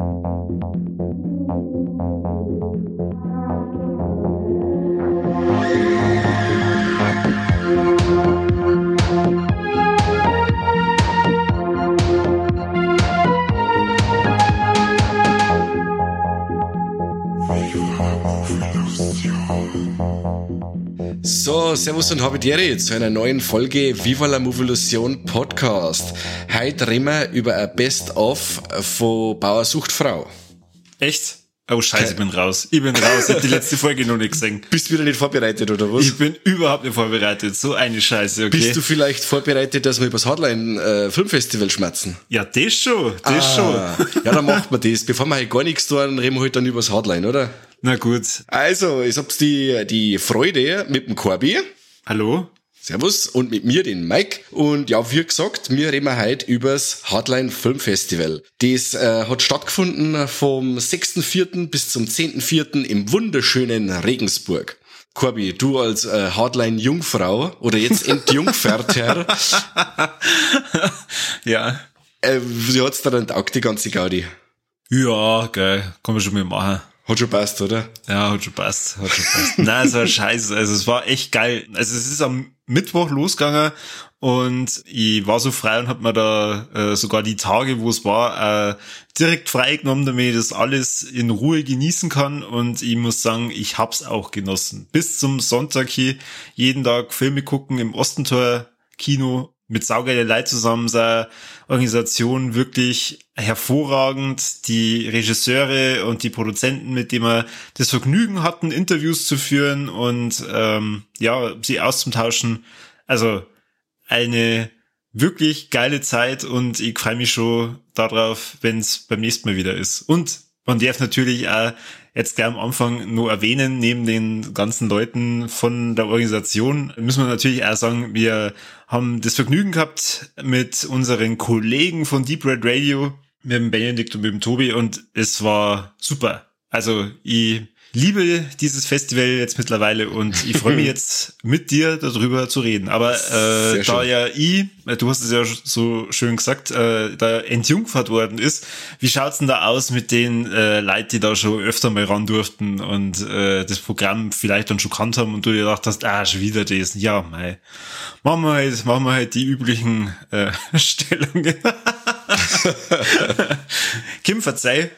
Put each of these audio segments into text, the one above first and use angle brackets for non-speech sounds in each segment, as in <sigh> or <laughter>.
So, Servus und Habitiere zu einer neuen Folge Viva la Movolution Podcast. Heute reden wir über ein Best-of von Bauer sucht Frau. Echt? Oh Scheiße, ich bin raus. Ich bin raus. Ich hab die <laughs> letzte Folge noch nicht gesehen. Bist du wieder nicht vorbereitet, oder was? Ich bin überhaupt nicht vorbereitet. So eine Scheiße, okay. Bist du vielleicht vorbereitet, dass wir übers Hardline äh, Filmfestival schmerzen? Ja, das schon. Das ah, schon. <laughs> Ja, dann macht man das. Bevor wir halt gar nichts tun, reden wir halt dann übers Hardline, oder? Na gut. Also, ich hab's die, die Freude mit dem Corby. Hallo? Servus und mit mir den Mike. Und ja, wie gesagt, wir reden heute übers Hardline Filmfestival. Das äh, hat stattgefunden vom 6.4. bis zum 10.4. im wunderschönen Regensburg. Corby, du als äh, Hardline-Jungfrau oder jetzt Entjungferter. <laughs> ja. Äh, wie hat's dir denn taugt, die ganze Gaudi? Ja, geil. Kann man schon mal machen. Hat schon passt, oder? Ja, hat schon passt. Hat schon passt. <laughs> Nein, es war scheiße. Also es war echt geil. Also es ist am Mittwoch losgegangen und ich war so frei und hab mir da äh, sogar die Tage, wo es war, äh, direkt freigenommen, damit ich das alles in Ruhe genießen kann. Und ich muss sagen, ich hab's auch genossen. Bis zum Sonntag hier jeden Tag Filme gucken im Ostentor Kino mit saugeile Leid zusammen sein, Organisation wirklich hervorragend, die Regisseure und die Produzenten, mit denen wir das Vergnügen hatten, Interviews zu führen und ähm, ja, sie auszutauschen. Also eine wirklich geile Zeit und ich freue mich schon darauf, wenn es beim nächsten Mal wieder ist. Und man darf natürlich auch jetzt gleich am Anfang nur erwähnen, neben den ganzen Leuten von der Organisation, müssen wir natürlich auch sagen, wir haben das Vergnügen gehabt mit unseren Kollegen von Deep Red Radio, mit dem Benedikt und mit dem Tobi und es war super. Also ich liebe dieses Festival jetzt mittlerweile und ich freue mich <laughs> jetzt mit dir darüber zu reden. Aber äh, da ja ich, du hast es ja so schön gesagt, äh, da entjungfert worden ist, wie schaut's denn da aus mit den äh, Leuten, die da schon öfter mal ran durften und äh, das Programm vielleicht dann schon kannt haben und du dir gedacht hast, ah, schon wieder das. Ja, mei. Machen wir halt, machen wir halt die üblichen äh, <laughs> Stellungen. <laughs> Kim, verzeih,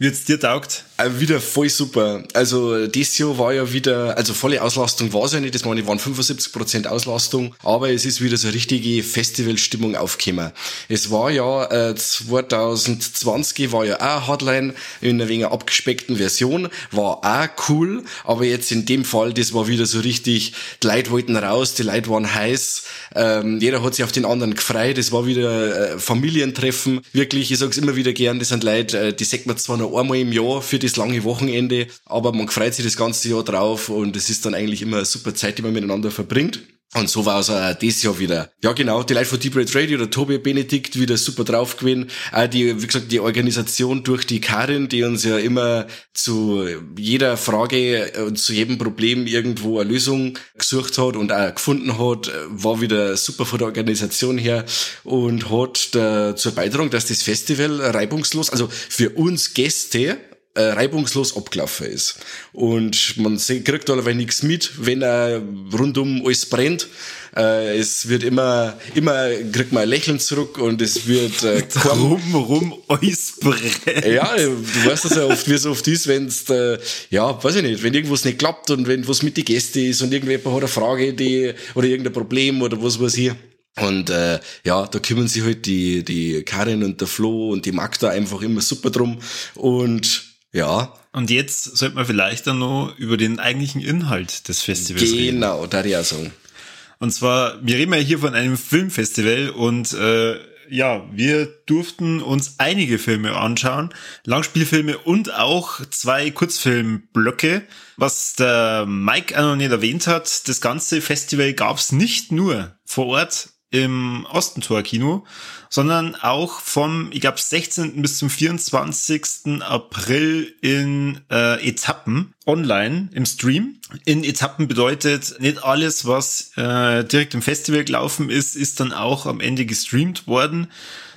wird's dir taugt? Äh, wieder voll super. Also das Jahr war ja wieder, also volle Auslastung war es ja nicht, das waren 75% Auslastung, aber es ist wieder so richtige Festivalstimmung aufgekommen. Es war ja äh, 2020 war ja auch Hardline in einer weniger abgespeckten Version, war auch cool, aber jetzt in dem Fall, das war wieder so richtig, die Leute wollten raus, die Leute waren heiß, ähm, jeder hat sich auf den anderen gefreut, es war wieder äh, Familientreffen, wirklich, ich sag's immer wieder gern, das sind Leute, äh, die sagt man zwar noch einmal im Jahr für das lange Wochenende, aber man freut sich das ganze Jahr drauf und es ist dann eigentlich immer eine super Zeit, die man miteinander verbringt. Und so war es auch dieses Jahr wieder. Ja, genau, die Leute von Deep Red Radio, der Tobi Benedikt, wieder super drauf gewesen. Auch die, wie gesagt, die Organisation durch die Karin, die uns ja immer zu jeder Frage und zu jedem Problem irgendwo eine Lösung gesucht hat und auch gefunden hat, war wieder super von der Organisation her und hat dazu beigetragen, dass das Festival reibungslos, also für uns Gäste, äh, reibungslos abgelaufen ist. Und man kriegt allerdings nichts mit, wenn er rundum alles brennt. Äh, es wird immer, immer kriegt man ein Lächeln zurück und es wird äh, <laughs> rum, rum, alles brennt. Ja, du weißt das ja oft, wie es oft ist, wenn es, äh, ja, weiß ich nicht, wenn irgendwas nicht klappt und wenn was mit die Gäste ist und irgendjemand hat eine Frage, die, oder irgendein Problem oder was weiß ich. Und äh, ja, da kümmern sich halt die, die Karin und der Flo und die Magda einfach immer super drum. Und ja. Und jetzt sollte man vielleicht dann noch über den eigentlichen Inhalt des Festivals genau, reden. Genau, da auch sagen. Und zwar, wir reden ja hier von einem Filmfestival und äh, ja, wir durften uns einige Filme anschauen, Langspielfilme und auch zwei Kurzfilmblöcke. Was der Mike auch noch nicht erwähnt hat, das ganze Festival gab's nicht nur vor Ort im Ostentor-Kino, sondern auch vom, ich glaube, 16. bis zum 24. April in äh, Etappen online im Stream. In Etappen bedeutet, nicht alles, was äh, direkt im Festival gelaufen ist, ist dann auch am Ende gestreamt worden,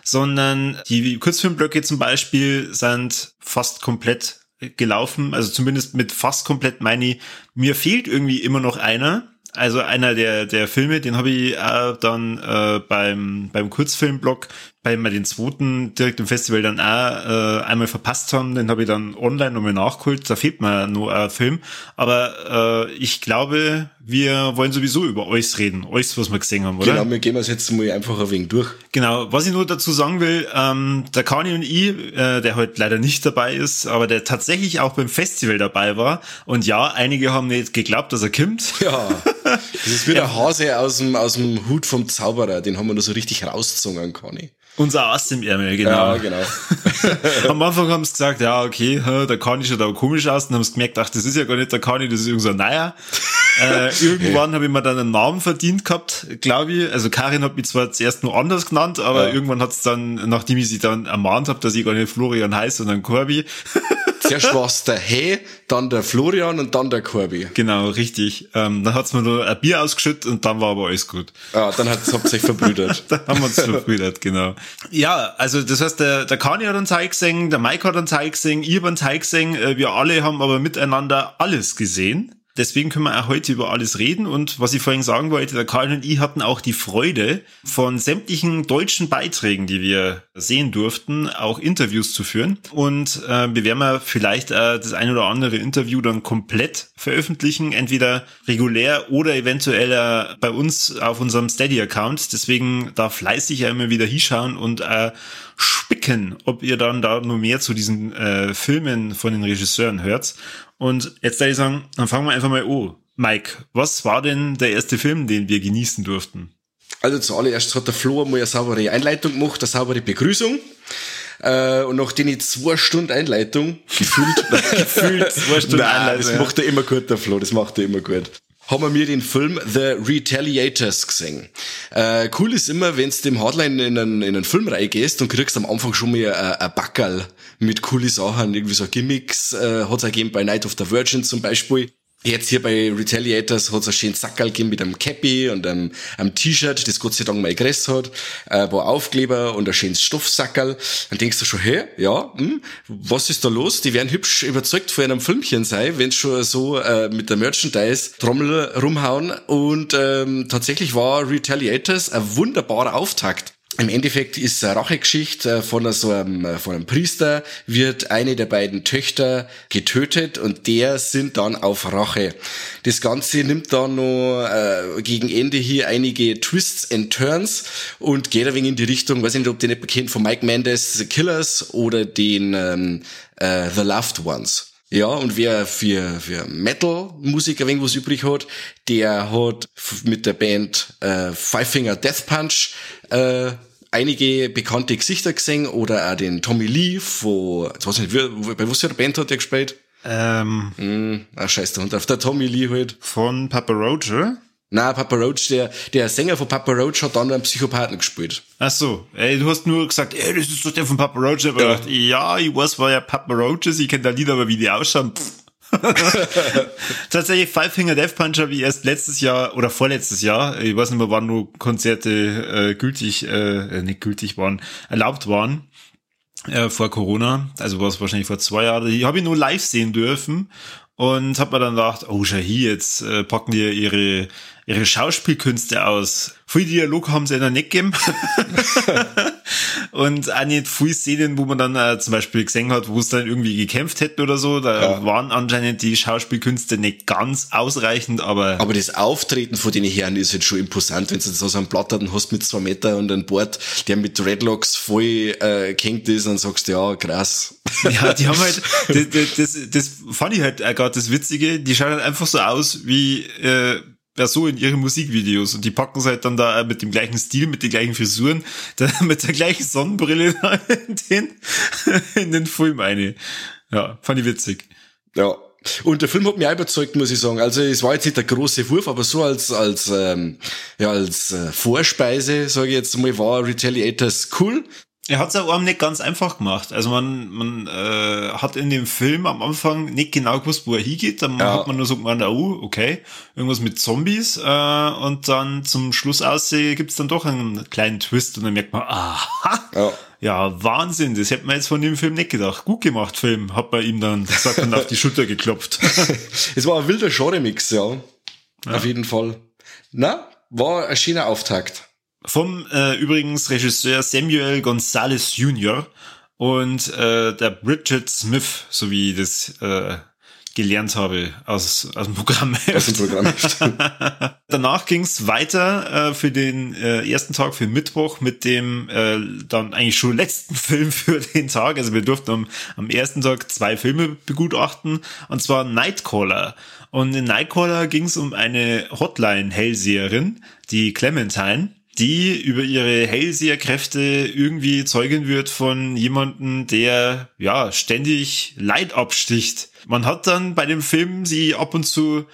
sondern die Kurzfilmblöcke zum Beispiel sind fast komplett gelaufen. Also zumindest mit fast komplett meine ich, mir fehlt irgendwie immer noch einer. Also einer der, der Filme, den habe ich äh, dann äh, beim, beim Kurzfilmblog weil wir den zweiten direkt im Festival dann auch äh, einmal verpasst haben, den habe ich dann online nochmal nachgeholt. Da fehlt mir nur ein Film. Aber äh, ich glaube, wir wollen sowieso über alles reden, alles, was wir gesehen haben, oder? Genau, wir gehen das jetzt mal einfach ein wenig durch. Genau, was ich nur dazu sagen will, ähm, der Kani und ich, äh, der heute leider nicht dabei ist, aber der tatsächlich auch beim Festival dabei war. Und ja, einige haben nicht geglaubt, dass er kommt. Ja, das ist wie der <laughs> Hase aus dem, aus dem Hut vom Zauberer, den haben wir nur so richtig rausgezogen, Kani. Unser Ass im Ärmel, genau. Ja, genau. <laughs> Am Anfang haben sie gesagt, ja, okay, der Kani schaut aber komisch aus. Dann haben sie gemerkt, ach, das ist ja gar nicht der Kani, das ist irgend so ein Neuer. <laughs> äh, irgendwann habe ich mir dann einen Namen verdient gehabt, glaube ich. Also Karin hat mich zwar zuerst nur anders genannt, aber ja. irgendwann hat es dann, nachdem ich sie dann ermahnt habe, dass ich gar nicht Florian heiße, sondern Corby. Zuerst war es der Hey, dann der Florian und dann der Corby. Genau, richtig. Ähm, dann hat's mir nur ein Bier ausgeschüttet und dann war aber alles gut. Ja, dann hat es sich verbrüdert. <laughs> dann haben wir uns verbrüdert, genau. Ja, also das heißt, der, der Kani hat Teil gesehen, der Mike hat Teil gesehen, ich habe einen Teil gesehen, äh, wir alle haben aber miteinander alles gesehen. Deswegen können wir auch heute über alles reden. Und was ich vorhin sagen wollte, der Karl und ich hatten auch die Freude, von sämtlichen deutschen Beiträgen, die wir sehen durften, auch Interviews zu führen. Und äh, wir werden mal vielleicht äh, das ein oder andere Interview dann komplett veröffentlichen, entweder regulär oder eventuell äh, bei uns auf unserem Steady-Account. Deswegen da fleißig ja immer wieder hinschauen und äh, spicken, ob ihr dann da nur mehr zu diesen äh, Filmen von den Regisseuren hört. Und jetzt würde ich sagen, dann fangen wir einfach mal an. Mike, was war denn der erste Film, den wir genießen durften? Also zuallererst hat der Flo einmal eine saubere Einleitung gemacht, eine saubere Begrüßung. Äh, und nachdem ich zwei Stunden Einleitung gefühlt, <laughs> gefühlt zwei Stunden Nein, Einleitung. Das macht er immer gut, der Flo, das macht er immer gut haben wir den Film The Retaliators gesehen. Äh, cool ist immer, wenn du dem Hardline in einen, in einen Film reingehst und kriegst am Anfang schon mal ein, ein Backerl mit coole Sachen, irgendwie so Gimmicks, äh, hat's gegeben bei Night of the Virgin zum Beispiel. Jetzt hier bei Retaliators hat es einen schönen Sackerl gegeben mit einem Cappy und einem, einem T-Shirt, das Gott sei Dank mal Gress hat, äh, paar Aufkleber und ein schönes Stoffsackerl. Dann denkst du schon, hey, ja, hm, was ist da los? Die werden hübsch überzeugt von einem Filmchen sein, wenn schon so äh, mit der Merchandise-Trommel rumhauen. Und ähm, tatsächlich war Retaliators ein wunderbarer Auftakt im Endeffekt ist eine Rachegeschichte äh, von so einem, äh, von einem Priester, wird eine der beiden Töchter getötet und der sind dann auf Rache. Das Ganze nimmt dann noch äh, gegen Ende hier einige Twists and Turns und geht ein wenig in die Richtung, weiß nicht, ob ihr nicht bekennt, von Mike Mendes The Killers oder den ähm, äh, The Loved Ones. Ja, und wer für, für Metal-Musik ein wenig was übrig hat, der hat mit der Band äh, Five Finger Death Punch äh, einige bekannte Gesichter gesehen oder auch den Tommy Lee von, jetzt weiß ich nicht, bei was für einer Band hat der gespielt? Ähm, mm, ah, scheiß der Hund auf, der Tommy Lee halt. Von Papa Roach, Nein, Papa Roach, der, der Sänger von Papa Roach hat dann einen Psychopathen gespielt. Ach so, ey, du hast nur gesagt, ey, das ist doch der von Papa Roach. Aber ja. Gedacht, ja, ich weiß, war ja Papa Roaches, ich kenne da Lieder, aber wie die ausschauen, <laughs> Tatsächlich Five Finger Death Punch habe ich erst letztes Jahr oder vorletztes Jahr, ich weiß nicht mehr, wann nur Konzerte äh, gültig, äh, nicht gültig waren, erlaubt waren. Äh, vor Corona, also war es wahrscheinlich vor zwei Jahren, die habe ich nur live sehen dürfen und habe mir dann gedacht, oh schau hier, jetzt äh, packen die ihre ihre Schauspielkünste aus. Viel Dialog haben sie ja noch nicht gegeben. <laughs> und auch nicht viel Szenen, wo man dann äh, zum Beispiel gesehen hat, wo es dann irgendwie gekämpft hätten oder so. Da ja. waren anscheinend die Schauspielkünste nicht ganz ausreichend, aber. Aber das Auftreten von den Herren ist jetzt schon imposant, wenn du so, so einen Platten hast mit zwei Meter und ein Board, der mit Redlocks voll äh, kennt ist, dann sagst du, ja, krass. Ja, die haben halt, <laughs> das, das, das, das fand ich halt gerade das Witzige, die schauen halt einfach so aus wie, äh, ja so in ihren Musikvideos und die packen es halt dann da mit dem gleichen Stil, mit den gleichen Frisuren, <laughs> mit der gleichen Sonnenbrille <laughs> in den, in den Film eine. Ja, fand ich witzig. Ja. Und der Film hat mich auch überzeugt, muss ich sagen. Also es war jetzt nicht der große Wurf, aber so als als ähm, ja als äh, Vorspeise, sage ich jetzt mal, war Retaliators cool. Er hat es auch nicht ganz einfach gemacht. Also man, man äh, hat in dem Film am Anfang nicht genau gewusst, wo er hingeht. Dann ja. hat man nur so gemeint, oh, okay, irgendwas mit Zombies. Äh, und dann zum Schluss aussehen gibt's dann doch einen kleinen Twist und dann merkt man, aha, ja. ja, Wahnsinn, das hätte man jetzt von dem Film nicht gedacht. Gut gemacht, Film, hat bei ihm dann gesagt und auf die Schulter geklopft. <laughs> es war ein wilder Genre-Mix, ja. ja. Auf jeden Fall. Na, war ein schöner Auftakt. Vom äh, übrigens Regisseur Samuel Gonzalez Jr. und äh, der Bridget Smith, so wie das äh, gelernt habe aus, aus dem Programm. Aus dem Programm. <laughs> Danach ging's weiter äh, für den äh, ersten Tag, für Mittwoch, mit dem äh, dann eigentlich schon letzten <laughs> Film für den Tag. Also wir durften am, am ersten Tag zwei Filme begutachten, und zwar Nightcaller. Und in Nightcaller ging's um eine Hotline-Hellseherin, die Clementine die über ihre Hellseherkräfte irgendwie Zeugin wird von jemanden, der ja ständig Leid absticht. Man hat dann bei dem Film sie ab und zu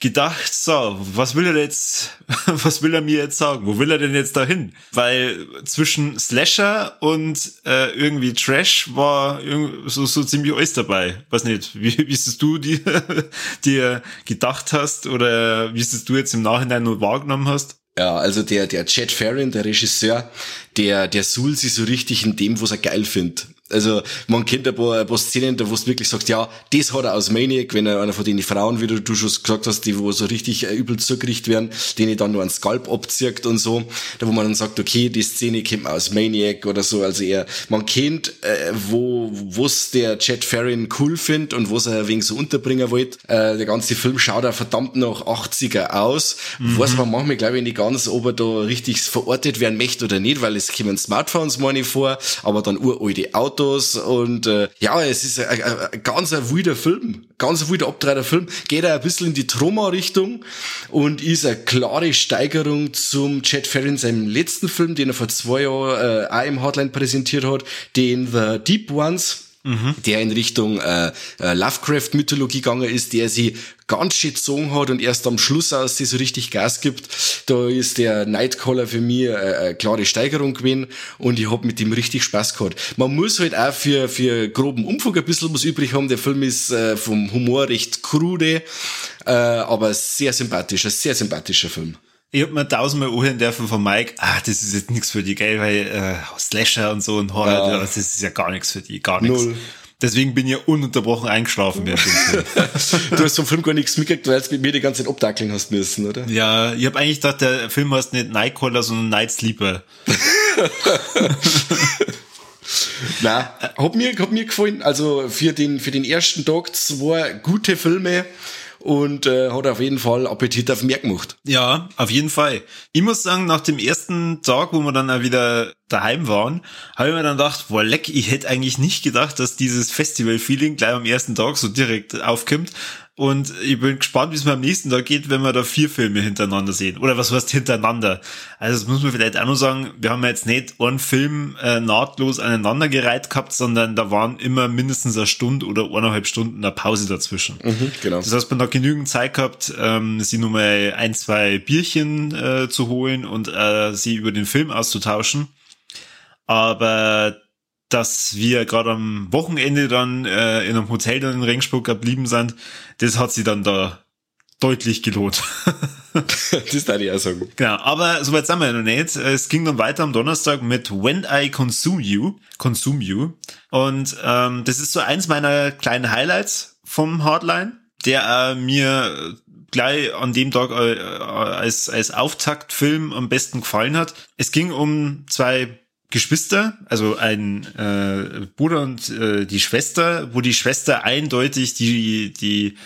gedacht, so, was will er jetzt, <laughs> was will er mir jetzt sagen? Wo will er denn jetzt dahin? Weil zwischen Slasher und äh, irgendwie Trash war so, so ziemlich alles dabei. Weiß nicht, <laughs> wie, wie ist es du dir, <laughs> dir gedacht hast oder wie ist es du jetzt im Nachhinein nur wahrgenommen hast? Ja, also der, der Chad Farron, der Regisseur, der, der suhlt sich so richtig in dem, was er geil findet. Also man kennt ein paar, ein paar Szenen, da wo du wirklich sagst, ja, das hat er aus Maniac, wenn er einer von den Frauen, wie du, du schon gesagt hast, die wo so richtig äh, übel zugerichtet werden, denen dann nur ein Skalp abzieht und so, da wo man dann sagt, okay, die Szene man aus Maniac oder so, also er, man kennt, äh, wo wo's der Chad Farron cool findet und was er wegen so unterbringen wollte. Äh, der ganze Film schaut er verdammt nach 80er aus. Mhm. Weiß man manchmal, glaube ich, nicht ganz, ob er da richtig verortet werden möchte oder nicht, weil es kommen Smartphones meine ich vor, aber dann uralte Autos Autos und äh, ja, es ist ein, ein, ein ganz ein wilder Film, ganz ein wilder abtreiter Film, geht er ein bisschen in die Trauma-Richtung und ist eine klare Steigerung zum Chad Ferrin seinem letzten Film, den er vor zwei Jahren äh, auch im Hardline präsentiert hat, den The Deep Ones mhm. der in Richtung äh, äh, Lovecraft-Mythologie gegangen ist, der sie ganz schön gezogen hat und erst am Schluss aus sie so richtig Gas gibt. Da ist der Nightcaller für mich äh, eine klare Steigerung gewesen und ich hab mit dem richtig Spaß gehabt. Man muss halt auch für, für groben Umfang ein bisschen was übrig haben. Der Film ist äh, vom Humor recht krude, äh, aber sehr sympathisch, ein sehr sympathischer Film. Ich hab mir tausendmal anhören dürfen von Mike, ah, das ist jetzt nichts für die, gell, weil äh, Slasher und so und Horror, ja. das ist ja gar nichts für die, gar nichts. Deswegen bin ich ununterbrochen eingeschlafen während dem Film. <laughs> du hast vom Film gar nichts mitgekriegt, weil du mit mir die ganze Zeit abdackeln hast müssen, oder? Ja, ich habe eigentlich gedacht, der Film heißt nicht Nightcaller, sondern Night Sleeper. <laughs> Na, hat mir, hat mir gefallen. Also für den, für den ersten Tag zwei gute Filme und äh, hat auf jeden Fall Appetit auf mehr gemacht. Ja, auf jeden Fall. Ich muss sagen, nach dem ersten Tag, wo wir dann auch wieder daheim waren, habe ich mir dann gedacht, boah, leck, ich hätte eigentlich nicht gedacht, dass dieses Festival-Feeling gleich am ersten Tag so direkt aufkommt. Und ich bin gespannt, wie es mir am nächsten Tag geht, wenn wir da vier Filme hintereinander sehen. Oder was heißt hintereinander? Also das muss man vielleicht auch noch sagen, wir haben jetzt nicht einen Film äh, nahtlos aneinandergereiht gehabt, sondern da waren immer mindestens eine Stunde oder eineinhalb Stunden eine Pause dazwischen. Mhm, genau. Das heißt, man hat genügend Zeit gehabt, ähm, sie nur mal ein, zwei Bierchen äh, zu holen und äh, sie über den Film auszutauschen. Aber dass wir gerade am Wochenende dann äh, in einem Hotel dann in Regensburg geblieben sind, das hat sie dann da deutlich gelohnt. <laughs> das darf ich auch sagen. Genau, aber soweit sind wir ja noch nicht. Es ging dann weiter am Donnerstag mit When I Consume You. Consume You. Und ähm, das ist so eins meiner kleinen Highlights vom Hardline, der äh, mir gleich an dem Tag äh, als, als Auftaktfilm am besten gefallen hat. Es ging um zwei Geschwister, also ein äh, Bruder und äh, die Schwester, wo die Schwester eindeutig die die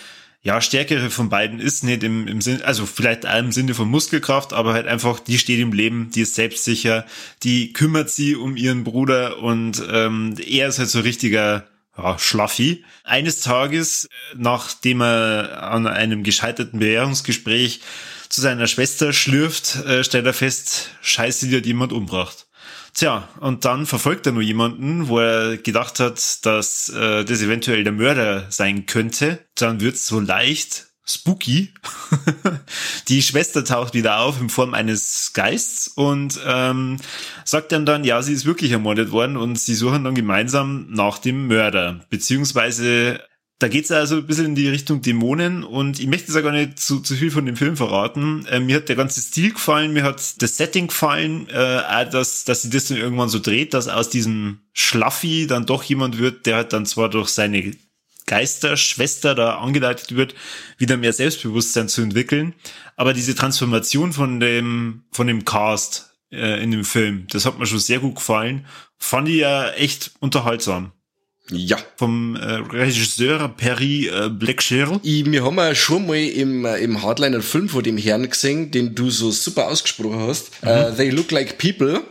ja stärkere von beiden ist, nicht im, im Sinne, also vielleicht im Sinne von Muskelkraft, aber halt einfach, die steht im Leben, die ist selbstsicher, die kümmert sie um ihren Bruder und ähm, er ist halt so richtiger ja, Schlaffi. Eines Tages, nachdem er an einem gescheiterten Bewährungsgespräch zu seiner Schwester schlürft, äh, stellt er fest, scheiße, die hat jemand umbracht. Tja, und dann verfolgt er nur jemanden, wo er gedacht hat, dass äh, das eventuell der Mörder sein könnte. Dann wird's so leicht spooky. <laughs> die Schwester taucht wieder auf in Form eines Geists und ähm, sagt dann dann, ja, sie ist wirklich ermordet worden und sie suchen dann gemeinsam nach dem Mörder. Beziehungsweise da geht's also ein bisschen in die Richtung Dämonen und ich möchte jetzt auch gar nicht zu, zu viel von dem Film verraten. Äh, mir hat der ganze Stil gefallen, mir hat das Setting gefallen, äh, auch dass, dass sie das dann irgendwann so dreht, dass aus diesem Schlaffi dann doch jemand wird, der halt dann zwar durch seine Geisterschwester da angeleitet wird, wieder mehr Selbstbewusstsein zu entwickeln. Aber diese Transformation von dem, von dem Cast äh, in dem Film, das hat mir schon sehr gut gefallen. Fand ich ja echt unterhaltsam. Ja. Vom äh, Regisseur Perry äh, Blackshear. Ich, wir haben ja schon mal im, äh, im Hardliner Film von dem Herrn gesehen, den du so super ausgesprochen hast. Mhm. Uh, They Look Like People.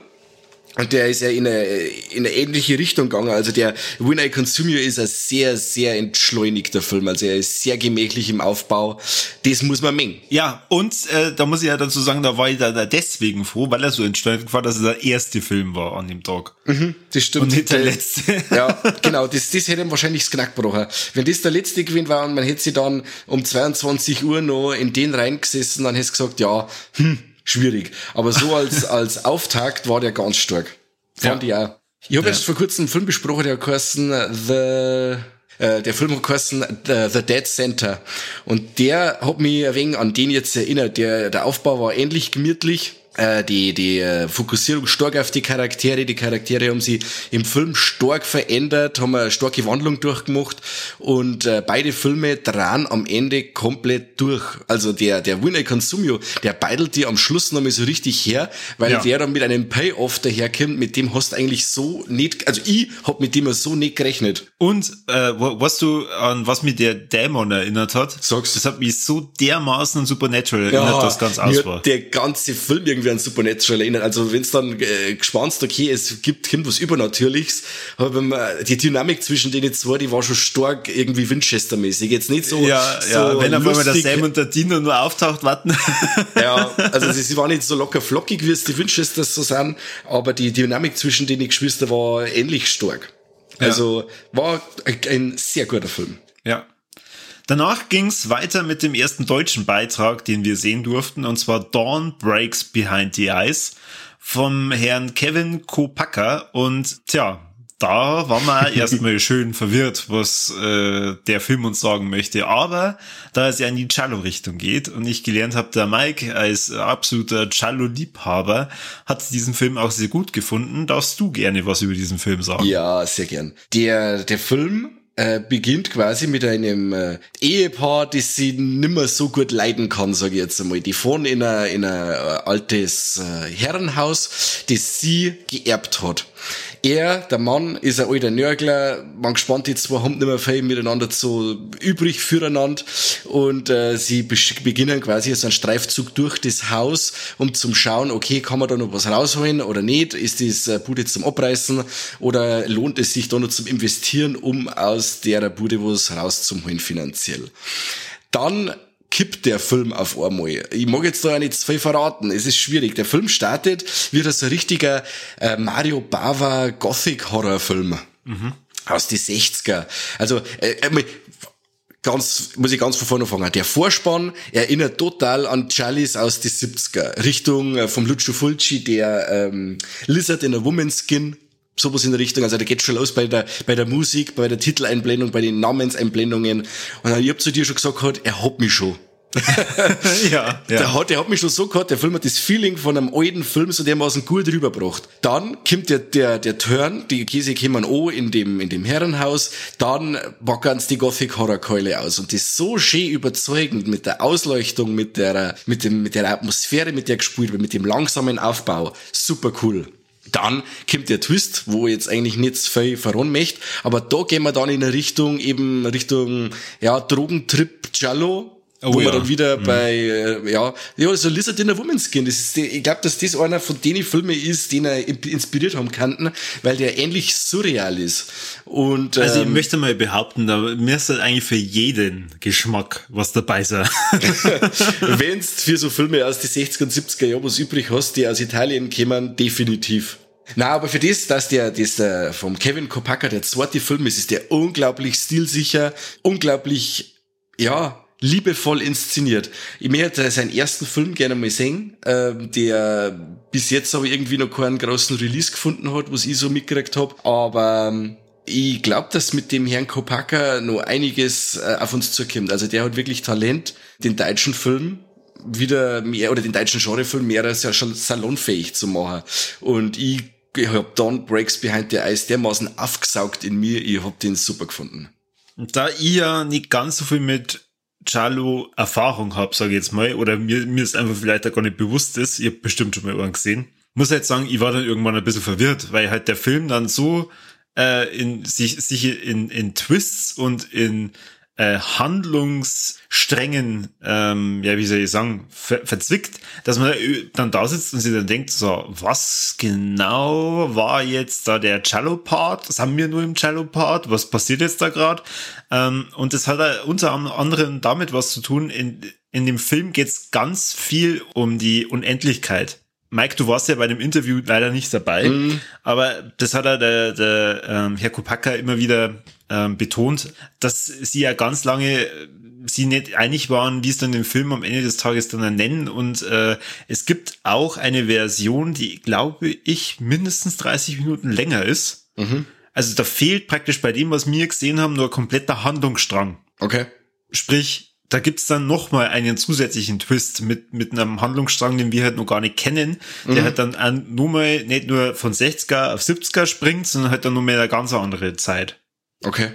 Und der ist ja in eine, in eine ähnliche Richtung gegangen. Also der When I Consume You ist ein sehr, sehr entschleunigter Film. Also er ist sehr gemächlich im Aufbau. Das muss man mengen. Ja, und äh, da muss ich ja dazu sagen, da war ich da, da deswegen froh, weil er so entschleunigt war, dass es der erste Film war an dem Tag. Mhm, das stimmt. Und nicht der letzte. ja, <laughs> genau. Das, das hätte ihm wahrscheinlich das Knack gebrochen. Wenn das der letzte gewesen war und man hätte sie dann um 22 Uhr noch in den reingesessen, dann hätte es gesagt, ja, hm, schwierig. Aber so als, <laughs> als Auftakt war der ganz stark. Fand ja. ich auch. Ich habe ja. erst vor kurzem einen Film besprochen, der geheißen The äh, der Film geheißen The, The Dead Center. Und der hat mich ein wenig an den jetzt erinnert. Der, der Aufbau war ähnlich gemütlich äh, die, die äh, Fokussierung stark auf die Charaktere. Die Charaktere haben sich im Film stark verändert, haben eine starke Wandlung durchgemacht und äh, beide Filme dran am Ende komplett durch. Also der, der Winner Consumio, der beidelt die am Schluss nochmal so richtig her, weil ja. der dann mit einem Payoff daherkommt, mit dem hast du eigentlich so nicht, also ich hab mit dem so nicht gerechnet. Und äh, was du an was mir der Dämon erinnert hat, Sagst. das hat mich so dermaßen an Supernatural erinnert, ja, das ganz aus war. Der ganze Film irgendwie irgendwie an Supernatural erinnert. Also wenn es dann äh, gespannt, okay, es gibt Kind was Übernatürliches, aber die Dynamik zwischen denen zwei, die war schon stark irgendwie Winchester-mäßig. Jetzt nicht so. Ja, so ja wenn auf einmal der Sam und der Dino nur auftaucht, warten. <laughs> ja, also sie, sie waren nicht so locker flockig, wie es die Winchesters so sind, aber die Dynamik zwischen den Geschwistern war ähnlich stark. Also ja. war ein sehr guter Film. Ja. Danach ging's weiter mit dem ersten deutschen Beitrag, den wir sehen durften, und zwar Dawn Breaks Behind the Eyes vom Herrn Kevin Kopaka. Und tja, da war man <laughs> erstmal schön verwirrt, was äh, der Film uns sagen möchte. Aber da es ja in die Cello-Richtung geht und ich gelernt habe, der Mike als absoluter Cello-Liebhaber hat diesen Film auch sehr gut gefunden. Darfst du gerne was über diesen Film sagen? Ja, sehr gern. Der, der Film äh, beginnt quasi mit einem äh, Ehepaar, das sie nimmer so gut leiden kann, sage ich jetzt einmal. Die fahren in ein, in ein äh, altes äh, Herrenhaus, das sie geerbt hat. Er, der Mann, ist ein alter Nörgler, man gespannt, die zwei haben nicht mehr viel miteinander so übrig füreinander. Und äh, sie beginnen quasi so einen Streifzug durch das Haus, um zum schauen, okay, kann man da noch was rausholen oder nicht, ist das äh, Bude zum Abreißen? Oder lohnt es sich da noch zum Investieren, um aus der Bude was rauszuholen finanziell. Dann kippt der Film auf einmal. Ich mag jetzt da ja nicht zu viel verraten. Es ist schwierig. Der Film startet wie das ein richtiger äh, Mario Bava Gothic Horrorfilm. Mhm. Aus die 60er. Also, äh, äh ganz, muss ich ganz von vorne anfangen. Der Vorspann erinnert total an Charlies aus die 70er. Richtung äh, vom Lucio Fulci, der ähm, Lizard in a Woman's Skin sowas in der Richtung. Also da geht schon los bei der, bei der Musik, bei der Titeleinblendung, bei den Namenseinblendungen. Und ich hab zu dir schon gesagt, er hat mich schon. ja, <laughs> ja. Der hat, der hat mich schon so gehabt, der Film hat das Feeling von einem alten Film so dermaßen gut rübergebracht. Dann kommt der, der, der Turn, die Käse kommen an in dem, in dem Herrenhaus, dann wackerns die Gothic Horrorkeule aus und das so schön überzeugend mit der Ausleuchtung, mit der, mit dem, mit der Atmosphäre, mit der gespielt wird, mit dem langsamen Aufbau. Super cool. Dann kommt der Twist, wo jetzt eigentlich nichts viel verraten möchte, aber da gehen wir dann in eine Richtung, eben Richtung, ja, Drogentrip Jallo, Oh, wo ja. man dann wieder mhm. bei, äh, ja, ja, so Lizard in a Woman's Skin. Das ist, ich glaube, dass das einer von den Filmen ist, den er inspiriert haben könnten, weil der ähnlich surreal ist. Und, also ich ähm, möchte mal behaupten, da müsste eigentlich für jeden Geschmack was dabei sein. <laughs> <laughs> Wenn's für so Filme aus den 60er und 70er Jahren was übrig hast, die aus Italien kämen, definitiv. Na, aber für das, dass der, das der vom Kevin Kopaka der zweite Film ist, ist der unglaublich stilsicher, unglaublich, ja, liebevoll inszeniert. Ich möchte seinen ersten Film gerne mal sehen, äh, der bis jetzt aber irgendwie noch keinen großen Release gefunden hat, was ich so mitgekriegt habe. Aber ähm, ich glaube, dass mit dem Herrn Kopaka noch einiges äh, auf uns zukommt. Also der hat wirklich Talent, den deutschen Film wieder mehr oder den deutschen Genrefilm mehr als ja schon salonfähig zu machen. Und ich, ich hab dann Breaks Behind the Eyes dermaßen aufgesaugt in mir, ich hab den super gefunden. Da ich ja nicht ganz so viel mit Charlo Erfahrung hab, sage ich jetzt mal, oder mir, mir ist einfach vielleicht auch gar nicht bewusst ist, ihr habt bestimmt schon mal irgendwann gesehen, muss jetzt sagen, ich war dann irgendwann ein bisschen verwirrt, weil halt der Film dann so äh, in sich, sich in, in Twists und in äh, Handlungssträngen, ähm, ja, wie soll ich sagen, ver verzwickt, dass man dann da sitzt und sich dann denkt, so, was genau war jetzt da der Cello-Part? Das haben wir nur im Cello-Part. Was passiert jetzt da gerade? Ähm, und das hat unter anderem damit was zu tun. In, in dem Film geht's ganz viel um die Unendlichkeit. Mike, du warst ja bei dem Interview leider nicht dabei, mhm. aber das hat er der, der ähm, Herr Kopaka immer wieder ähm, betont, dass sie ja ganz lange äh, sie nicht einig waren, wie es dann den Film am Ende des Tages dann nennen. Und äh, es gibt auch eine Version, die, glaube ich, mindestens 30 Minuten länger ist. Mhm. Also da fehlt praktisch bei dem, was wir gesehen haben, nur ein kompletter Handlungsstrang. Okay. Sprich, da gibt's dann noch mal einen zusätzlichen Twist mit, mit einem Handlungsstrang, den wir halt noch gar nicht kennen, der mhm. halt dann an, nur mal nicht nur von 60er auf 70er springt, sondern halt dann nur mal eine ganz andere Zeit. Okay.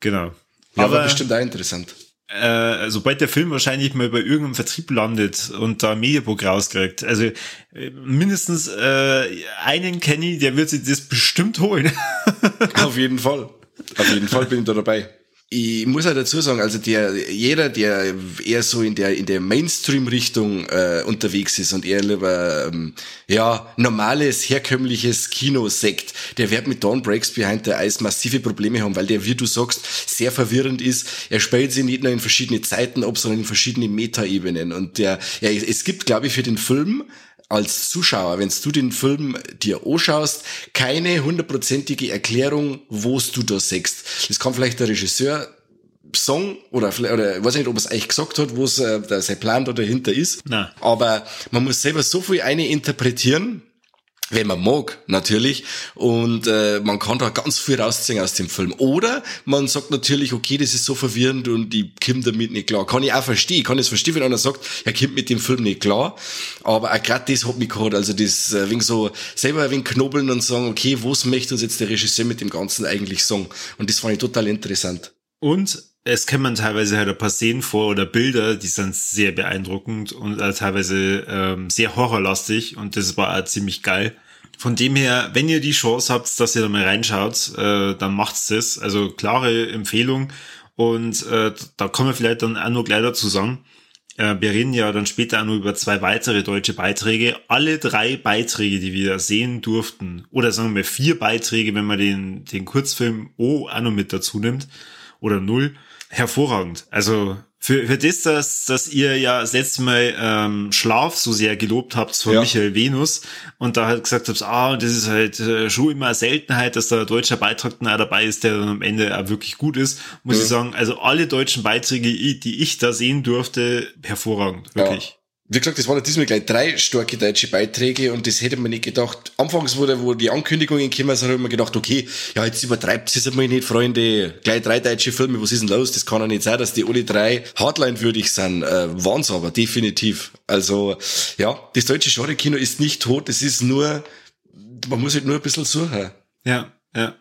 Genau. Ja, Aber bestimmt auch interessant. Äh, sobald der Film wahrscheinlich mal bei irgendeinem Vertrieb landet und da Mediabook rauskriegt, also äh, mindestens äh, einen Kenny, der wird sich das bestimmt holen. <laughs> Auf jeden Fall. Auf jeden Fall bin ich da dabei ich muss auch dazu sagen, also der, jeder, der eher so in der, in der Mainstream-Richtung äh, unterwegs ist und eher lieber, ähm, ja, normales, herkömmliches Kino sekt, der wird mit Dawn Breaks Behind the Eyes massive Probleme haben, weil der, wie du sagst, sehr verwirrend ist. Er spielt sich nicht nur in verschiedene Zeiten ab, sondern in verschiedene Meta-Ebenen. Und der, ja, es gibt, glaube ich, für den Film als Zuschauer, wenn du den Film dir anschaust, keine hundertprozentige Erklärung, wo du da sechst. Das kann vielleicht der Regisseur Song oder oder ich weiß nicht, ob es euch gesagt hat, wo es äh, sein Plan da dahinter ist. Na. Aber man muss selber so viel eine interpretieren, wenn man mag, natürlich. Und äh, man kann da ganz viel rausziehen aus dem Film. Oder man sagt natürlich, okay, das ist so verwirrend und ich komme damit nicht klar. Kann ich auch verstehen. Ich kann es verstehen, wenn einer sagt, er kommt mit dem Film nicht klar. Aber auch gerade das hat mich gehabt. Also das äh, wegen so selber ein wenig knobeln und sagen, okay, was möchte uns jetzt der Regisseur mit dem Ganzen eigentlich sagen? Und das fand ich total interessant. Und es man teilweise halt ein paar Szenen vor oder Bilder, die sind sehr beeindruckend und äh, teilweise ähm, sehr horrorlastig und das war auch ziemlich geil. Von dem her, wenn ihr die Chance habt, dass ihr da mal reinschaut, äh, dann macht's das. Also klare Empfehlung. Und äh, da kommen wir vielleicht dann auch noch gleich dazu sagen. Äh, wir reden ja dann später auch noch über zwei weitere deutsche Beiträge. Alle drei Beiträge, die wir sehen durften, oder sagen wir vier Beiträge, wenn man den, den Kurzfilm O auch noch mit dazu nimmt, oder null, hervorragend. Also für, für das, dass, dass ihr ja das letzte Mal ähm, Schlaf so sehr gelobt habt von ja. Michael Venus und da halt gesagt habt, ah, das ist halt äh, schon immer eine Seltenheit, dass da ein deutscher Beitrag dann dabei ist, der dann am Ende auch wirklich gut ist, muss ja. ich sagen, also alle deutschen Beiträge, die ich da sehen durfte, hervorragend, wirklich. Ja wie gesagt, das waren diesmal gleich drei starke deutsche Beiträge und das hätte man nicht gedacht. Anfangs, der, wo die Ankündigungen kamen, habe ich mir gedacht, okay, ja, jetzt übertreibt es einmal nicht, Freunde. Gleich drei deutsche Filme, was ist denn los? Das kann ja nicht sein, dass die alle drei Hardline-würdig sind. Äh, waren's aber, definitiv. Also, ja, das deutsche Genre-Kino ist nicht tot, es ist nur, man muss halt nur ein bisschen suchen. Ja, ja.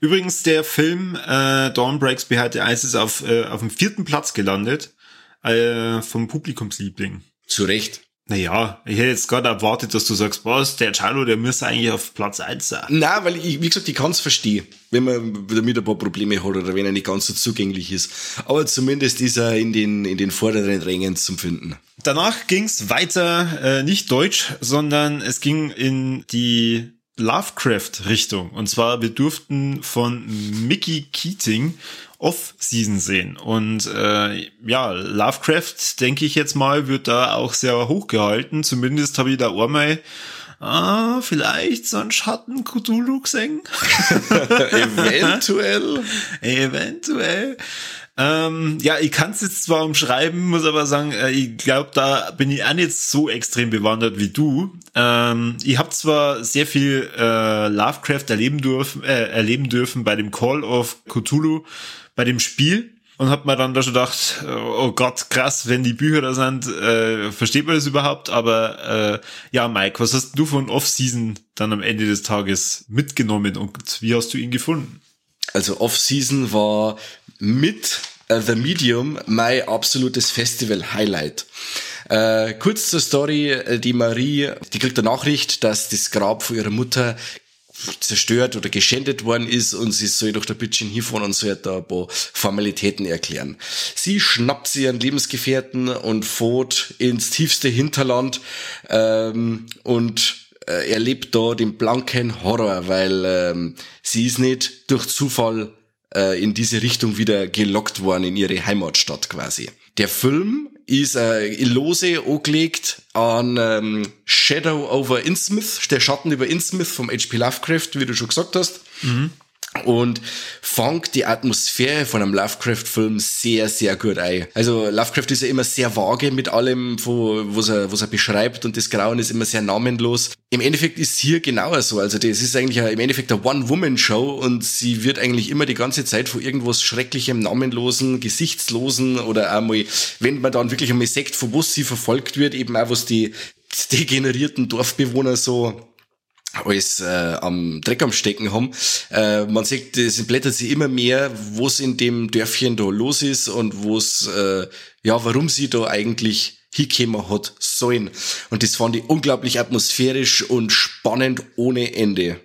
Übrigens, der Film äh, Dawn Breaks Behind the Ice ist auf, äh, auf dem vierten Platz gelandet äh, vom Publikumsliebling. Zu Recht. Naja, ich hätte jetzt gerade erwartet, dass du sagst, was, der Chalo, der müsste eigentlich auf Platz eins sein. Na, weil ich, wie gesagt, ich kann es verstehen, wenn man damit ein paar Probleme hat oder wenn er nicht ganz so zugänglich ist. Aber zumindest ist er in den, in den vorderen Rängen zum Finden. Danach ging's weiter, äh, nicht deutsch, sondern es ging in die Lovecraft-Richtung. Und zwar, wir durften von Mickey Keating Off-Season sehen. Und äh, ja, Lovecraft, denke ich jetzt mal, wird da auch sehr hoch gehalten. Zumindest habe ich da einmal ah, vielleicht so ein Schatten Cthulhu gesehen. <laughs> Eventuell. Eventuell. Ähm, ja, ich kann es jetzt zwar umschreiben, muss aber sagen, äh, ich glaube, da bin ich auch nicht so extrem bewandert wie du. Ähm, ich habe zwar sehr viel äh, Lovecraft erleben dürfen, äh, erleben dürfen bei dem Call of Cthulhu, bei dem Spiel und hab mir dann da schon gedacht, oh Gott, krass, wenn die Bücher da sind, äh, versteht man das überhaupt? Aber äh, ja, Mike, was hast du von Off-Season dann am Ende des Tages mitgenommen und wie hast du ihn gefunden? Also Off-Season war mit uh, The Medium mein absolutes Festival-Highlight. Äh, kurz zur Story, äh, die Marie, die kriegt eine Nachricht, dass das Grab von ihrer Mutter zerstört oder geschändet worden ist und sie soll doch der Bitchen hiervon und soll da ein paar Formalitäten erklären. Sie schnappt sie ihren Lebensgefährten und fährt ins tiefste Hinterland ähm, und äh, erlebt da den blanken Horror, weil ähm, sie ist nicht durch Zufall äh, in diese Richtung wieder gelockt worden in ihre Heimatstadt quasi. Der Film ist äh, lose angelegt an ähm, Shadow over Innsmouth, der Schatten über Innsmouth vom H.P. Lovecraft, wie du schon gesagt hast. Mhm und fängt die Atmosphäre von einem Lovecraft-Film sehr, sehr gut ein. Also Lovecraft ist ja immer sehr vage mit allem, wo, was, er, was er beschreibt und das Grauen ist immer sehr namenlos. Im Endeffekt ist hier genauer so. Also das ist eigentlich ein, im Endeffekt eine One-Woman-Show und sie wird eigentlich immer die ganze Zeit von irgendwas Schrecklichem, Namenlosen, Gesichtslosen oder einmal, wenn man dann wirklich einmal sagt, von was sie verfolgt wird, eben auch was die degenerierten Dorfbewohner so alles äh, am Dreck am Stecken haben. Äh, man sieht, es blättert sich immer mehr, was in dem Dörfchen da los ist und was, äh, ja, warum sie da eigentlich hingekommen hat sollen. Und das fand ich unglaublich atmosphärisch und spannend ohne Ende.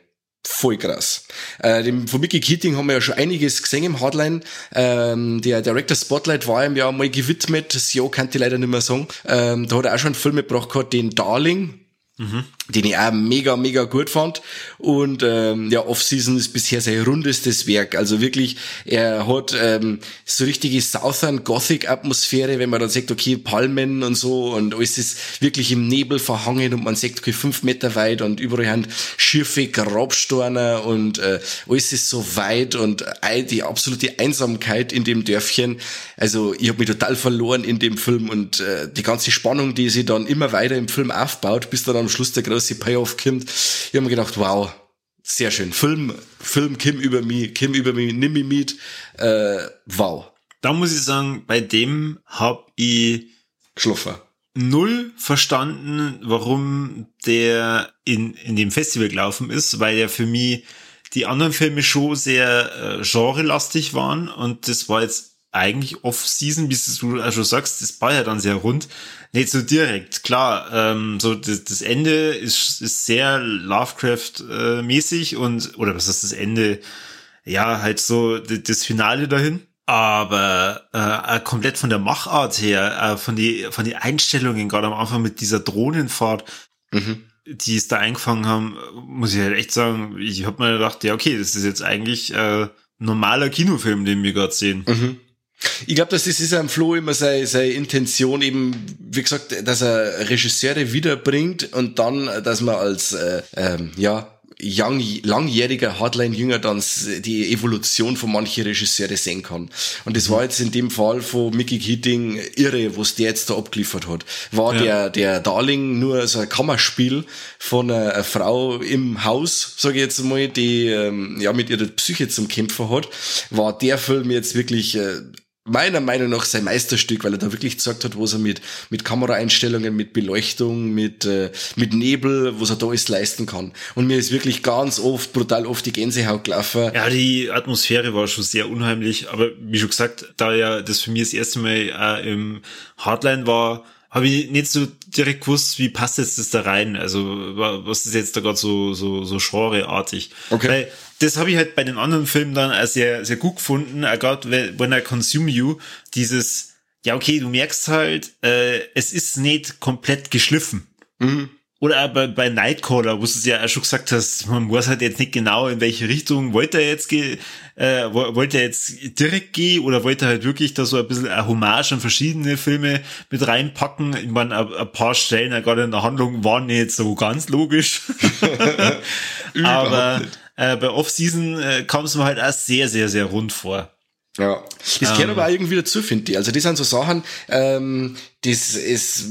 Voll krass. Äh, dem, von Mickey Keating haben wir ja schon einiges gesehen im Hardline. Ähm, der Director Spotlight war ihm ja mal gewidmet. Das Jahr kann ich leider nicht mehr sagen. Ähm, da hat er auch schon einen Film mitgebracht gehabt, den Darling Mhm. Den ich auch mega, mega gut fand. Und ähm, ja, Off-Season ist bisher sein rundestes Werk. Also wirklich, er hat ähm, so richtige Southern Gothic-Atmosphäre, wenn man dann sagt, okay, Palmen und so und alles ist wirklich im Nebel verhangen und man sagt, okay, fünf Meter weit und überall haben schiefe Grabstorne und äh, alles ist so weit und äh, die absolute Einsamkeit in dem Dörfchen. Also ich habe mich total verloren in dem Film und äh, die ganze Spannung, die sich dann immer weiter im Film aufbaut, bis dann am Schluss der große Payoff kommt. Ich habe mir gedacht, wow, sehr schön. Film, Film Kim über mich, Kim über mich, nimm mich mit. Äh, wow. Da muss ich sagen, bei dem hab ich geschlafen. Null verstanden, warum der in, in dem Festival gelaufen ist, weil er für mich die anderen Filme schon sehr äh, genrelastig waren und das war jetzt eigentlich Off-Season, wie du schon sagst, das war ja dann sehr rund. Nicht so direkt, klar. Ähm, so das, das Ende ist, ist sehr Lovecraft-mäßig und, oder was ist das Ende? Ja, halt so das Finale dahin. Aber äh, komplett von der Machart her, äh, von die von die Einstellungen, gerade am Anfang mit dieser Drohnenfahrt, mhm. die es da eingefangen haben, muss ich halt echt sagen, ich habe mir gedacht, ja okay, das ist jetzt eigentlich äh, normaler Kinofilm, den wir gerade sehen. Mhm. Ich glaube, dass das ist am Flo immer seine, seine Intention eben, wie gesagt, dass er Regisseure wiederbringt und dann, dass man als äh, ähm, ja young, langjähriger Hardline-Jünger dann die Evolution von manchen Regisseure sehen kann. Und das mhm. war jetzt in dem Fall von Mickey Keating irre, was der jetzt da abgeliefert hat. War ja. der, der Darling nur so ein Kammerspiel von einer, einer Frau im Haus, sage ich jetzt mal, die ähm, ja mit ihrer Psyche zum Kämpfen hat, war der Film jetzt wirklich äh, meiner Meinung nach sein Meisterstück, weil er da wirklich gesagt hat, was er mit, mit Kameraeinstellungen, mit Beleuchtung, mit, äh, mit Nebel, was er da alles leisten kann. Und mir ist wirklich ganz oft, brutal oft die Gänsehaut gelaufen. Ja, die Atmosphäre war schon sehr unheimlich, aber wie schon gesagt, da ja das für mich das erste Mal äh, im Hardline war, habe ich nicht so direkt gewusst, wie passt jetzt das da rein? Also was ist jetzt da gerade so so so genreartig? Okay. Weil das habe ich halt bei den anderen Filmen dann auch sehr sehr gut gefunden. Gerade when I consume you, dieses ja okay, du merkst halt, äh, es ist nicht komplett geschliffen. Mhm. Oder aber bei Nightcaller, wo du es ja auch schon gesagt hast, man weiß halt jetzt nicht genau, in welche Richtung wollte er jetzt gehen, äh, wollte er jetzt direkt gehen oder wollte er halt wirklich da so ein bisschen ein Hommage an verschiedene Filme mit reinpacken. Ich meine, ein, ein paar Stellen, gerade in der Handlung, waren nicht so ganz logisch. <laughs> aber äh, bei Off-Season äh, kam es mir halt auch sehr, sehr, sehr rund vor. Ja, das gehört aber auch irgendwie dazu, finde ich. Also das sind so Sachen, ähm, das ist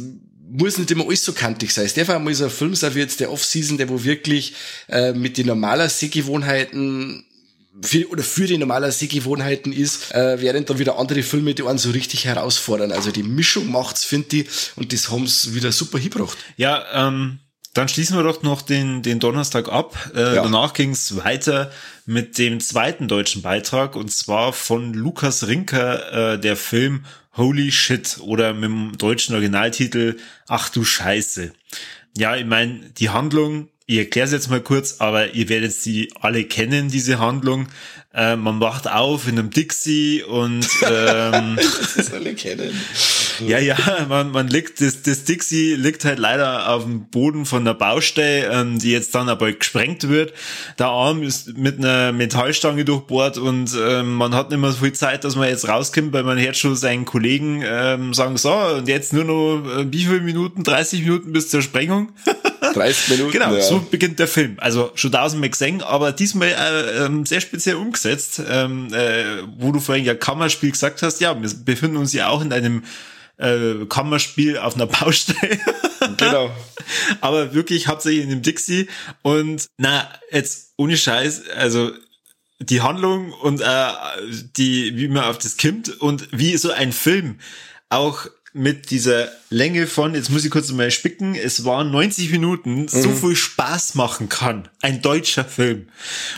muss nicht immer alles so kantig sein. Es darf auch mal so ein Film sein wie jetzt der Off-Season, der wo wirklich äh, mit den normalen Sehgewohnheiten für, oder für die normalen Sehgewohnheiten ist, äh, während dann wieder andere Filme, die einen so richtig herausfordern. Also die Mischung macht's, finde ich, und das haben's wieder super hingebracht. Ja, ähm, dann schließen wir doch noch den, den Donnerstag ab. Äh, ja. Danach ging's weiter mit dem zweiten deutschen Beitrag und zwar von Lukas Rinker, äh, der Film Holy Shit oder mit dem deutschen Originaltitel Ach du Scheiße. Ja, ich meine, die Handlung ich erkläre es jetzt mal kurz, aber ihr werdet sie alle kennen, diese Handlung. Äh, man wacht auf in einem Dixie und <laughs> ähm, das alle kennen. Ja, ja, man, man liegt, das, das Dixie liegt halt leider auf dem Boden von der Baustelle, ähm, die jetzt dann aber gesprengt wird. Der Arm ist mit einer Metallstange durchbohrt und ähm, man hat nicht mehr so viel Zeit, dass man jetzt rauskommt, weil man hört schon seinen Kollegen ähm, sagen, so, und jetzt nur noch äh, wie viele Minuten? 30 Minuten bis zur Sprengung? <laughs> 30 Minuten. Genau, ja. so beginnt der Film. Also schon tausendmal gesehen, aber diesmal äh, äh, sehr speziell umgesetzt, ähm, äh, wo du vorhin ja Kammerspiel gesagt hast. Ja, wir befinden uns ja auch in einem äh, Kammerspiel auf einer Baustelle. <laughs> genau. aber wirklich hauptsächlich in dem Dixie. Und na, jetzt ohne Scheiß, also die Handlung und äh, die, wie man auf das kommt und wie so ein Film auch mit dieser Länge von, jetzt muss ich kurz mal spicken, es waren 90 Minuten, so mhm. viel Spaß machen kann. Ein deutscher Film,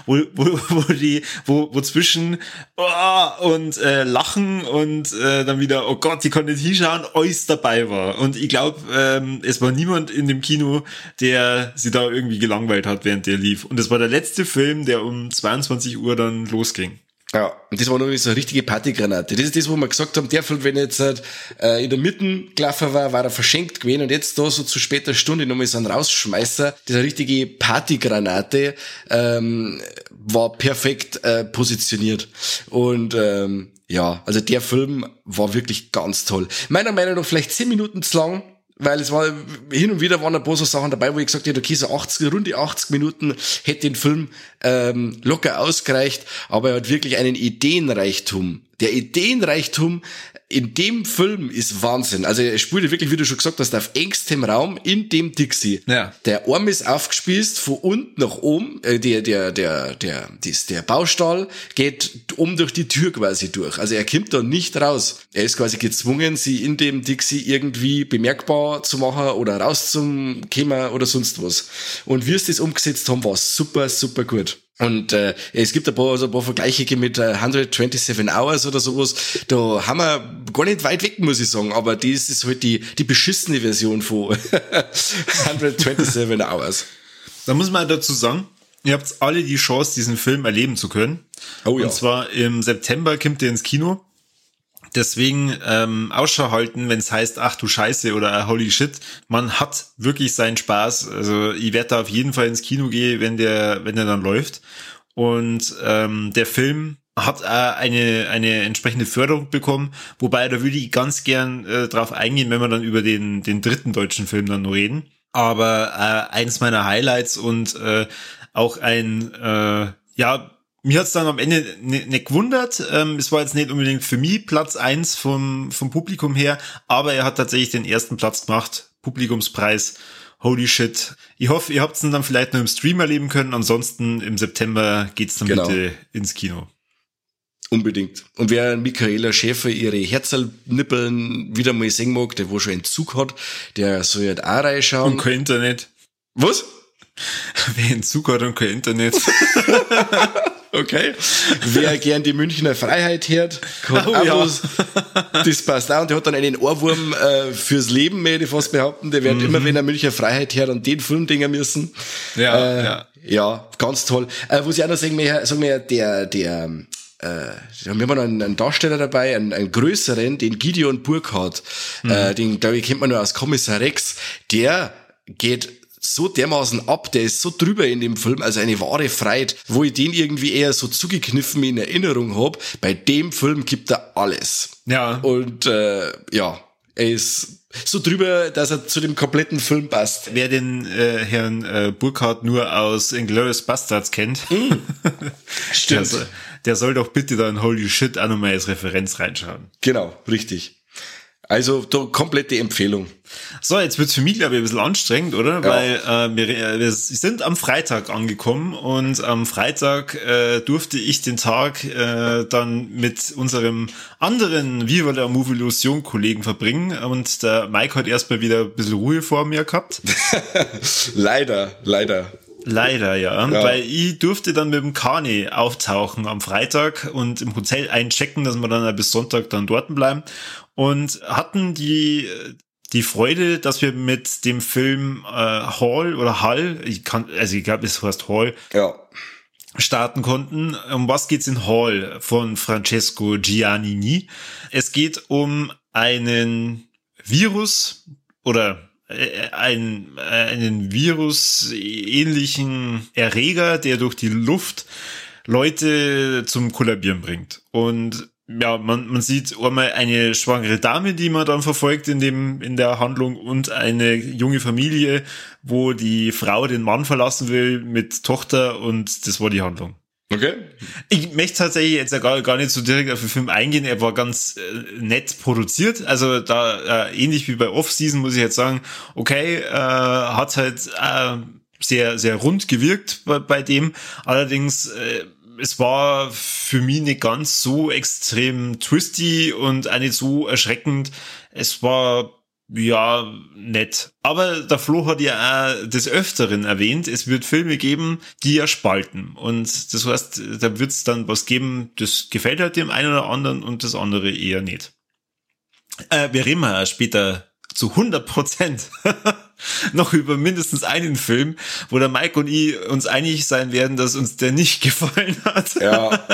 wo, wo, wo die, wo, wo zwischen oh, und äh, Lachen und äh, dann wieder, oh Gott, die konnte nicht hinschauen, alles dabei war. Und ich glaube, ähm, es war niemand in dem Kino, der sie da irgendwie gelangweilt hat, während der lief. Und es war der letzte Film, der um 22 Uhr dann losging. Ja, und das war noch so eine richtige Partygranate. Das ist das, wo wir gesagt haben, der Film, wenn jetzt äh, in der Mitte gelaufen war, war er verschenkt gewesen und jetzt da so zu später Stunde nochmal so ein Rausschmeißer, diese richtige Partygranate, ähm, war perfekt äh, positioniert. Und ähm, ja, also der Film war wirklich ganz toll. Meiner Meinung nach vielleicht zehn Minuten zu lang, weil es war hin und wieder waren ein paar so Sachen dabei, wo ich gesagt hätte, okay, so 80, runde 80 Minuten hätte den Film ähm, locker ausgereicht, aber er hat wirklich einen Ideenreichtum. Der Ideenreichtum in dem Film ist Wahnsinn. Also er spielte wirklich, wie du schon gesagt hast, auf engstem Raum in dem Dixie. Ja. Der Arm ist aufgespießt von unten nach oben. Äh, der, der, der, der, dies, der Baustall geht um durch die Tür quasi durch. Also er kommt da nicht raus. Er ist quasi gezwungen, sie in dem Dixie irgendwie bemerkbar zu machen oder rauszukommen oder sonst was. Und wie es das umgesetzt haben, war super, super gut. Und äh, es gibt ein paar, also ein paar Vergleiche mit äh, 127 Hours oder sowas. Da haben wir gar nicht weit weg, muss ich sagen. Aber das ist halt die, die beschissene Version von <laughs> 127 Hours. Da muss man dazu sagen, ihr habt alle die Chance, diesen Film erleben zu können. Oh ja. Und zwar im September kommt ihr ins Kino. Deswegen ähm, Ausschau halten, wenn es heißt, ach du Scheiße oder holy shit. Man hat wirklich seinen Spaß. Also ich werde da auf jeden Fall ins Kino gehen, wenn der, wenn der dann läuft. Und ähm, der Film hat äh, eine, eine entsprechende Förderung bekommen, wobei da würde ich ganz gern äh, drauf eingehen, wenn wir dann über den, den dritten deutschen Film dann noch reden. Aber äh, eins meiner Highlights und äh, auch ein äh, ja mir hat's dann am Ende nicht ne gewundert. Ähm, es war jetzt nicht unbedingt für mich Platz eins vom, vom Publikum her, aber er hat tatsächlich den ersten Platz gemacht. Publikumspreis. Holy shit. Ich hoffe, ihr habt es dann vielleicht noch im Stream erleben können. Ansonsten im September geht's dann genau. bitte ins Kino. Unbedingt. Und wer Michaela Schäfer ihre Herzalnippeln wieder mal sehen mag, der wo schon einen Zug hat, der soll halt auch reinschauen. Und kein Internet. Was? <laughs> Wer einen Zug hat und kein Internet. <laughs> Okay. Wer gern die Münchner Freiheit hört, kann oh, ja. das passt auch. Und der hat dann einen Ohrwurm äh, fürs Leben, möchte ich fast behaupten. Der wird mhm. immer, wenn er Münchner Freiheit hört, an den Film denken müssen. Ja, äh, ja. ja, ganz toll. Äh, was ich auch noch sagen möchte, sagen wir, der, der, äh, wir haben noch einen, einen Darsteller dabei, einen, einen größeren, den Gideon Burkhardt, mhm. äh, den, glaube ich, kennt man nur als Kommissar Rex, der geht so dermaßen ab, der ist so drüber in dem Film, also eine wahre Freiheit, wo ich den irgendwie eher so zugekniffen in Erinnerung hab. Bei dem Film gibt er alles. Ja. Und äh, ja, er ist so drüber, dass er zu dem kompletten Film passt. Wer den äh, Herrn äh, Burkhardt nur aus Inglourious Bastards kennt, <laughs> mm. stimmt. Also, der soll doch bitte dann Holy Shit auch nochmal als Referenz reinschauen. Genau, richtig. Also komplette Empfehlung. So, jetzt wird's für mich, glaube ich, ein bisschen anstrengend, oder? Ja. Weil äh, wir, äh, wir sind am Freitag angekommen und am Freitag äh, durfte ich den Tag äh, dann mit unserem anderen Viva la Move Illusion Kollegen verbringen und der Mike hat erstmal wieder ein bisschen Ruhe vor mir gehabt. <laughs> leider, leider. Leider, ja. ja. Weil ich durfte dann mit dem Kani auftauchen am Freitag und im Hotel einchecken, dass wir dann bis Sonntag dann dort bleiben und hatten die die Freude, dass wir mit dem Film äh, Hall oder Hall, ich kann, also ich glaube, es heißt Hall, ja. starten konnten. Um was geht's in Hall von Francesco Giannini? Es geht um einen Virus oder ein, einen Virus-ähnlichen Erreger, der durch die Luft Leute zum Kollabieren bringt. Und ja, man, man sieht einmal eine schwangere Dame, die man dann verfolgt in dem, in der Handlung und eine junge Familie, wo die Frau den Mann verlassen will mit Tochter und das war die Handlung. Okay. Ich möchte tatsächlich jetzt gar, gar nicht so direkt auf den Film eingehen. Er war ganz äh, nett produziert. Also da äh, ähnlich wie bei Off-Season muss ich jetzt sagen, okay, äh, hat halt äh, sehr, sehr rund gewirkt bei, bei dem. Allerdings äh, es war für mich nicht ganz so extrem twisty und auch nicht so erschreckend. Es war ja, nett. Aber der Flo hat ja auch des Öfteren erwähnt, es wird Filme geben, die ja spalten. Und das heißt, da wird es dann was geben, das gefällt halt dem einen oder anderen und das andere eher nicht. Äh, wir reden ja später zu 100 Prozent <laughs> noch über mindestens einen Film, wo der Mike und ich uns einig sein werden, dass uns der nicht <laughs> gefallen hat. ja,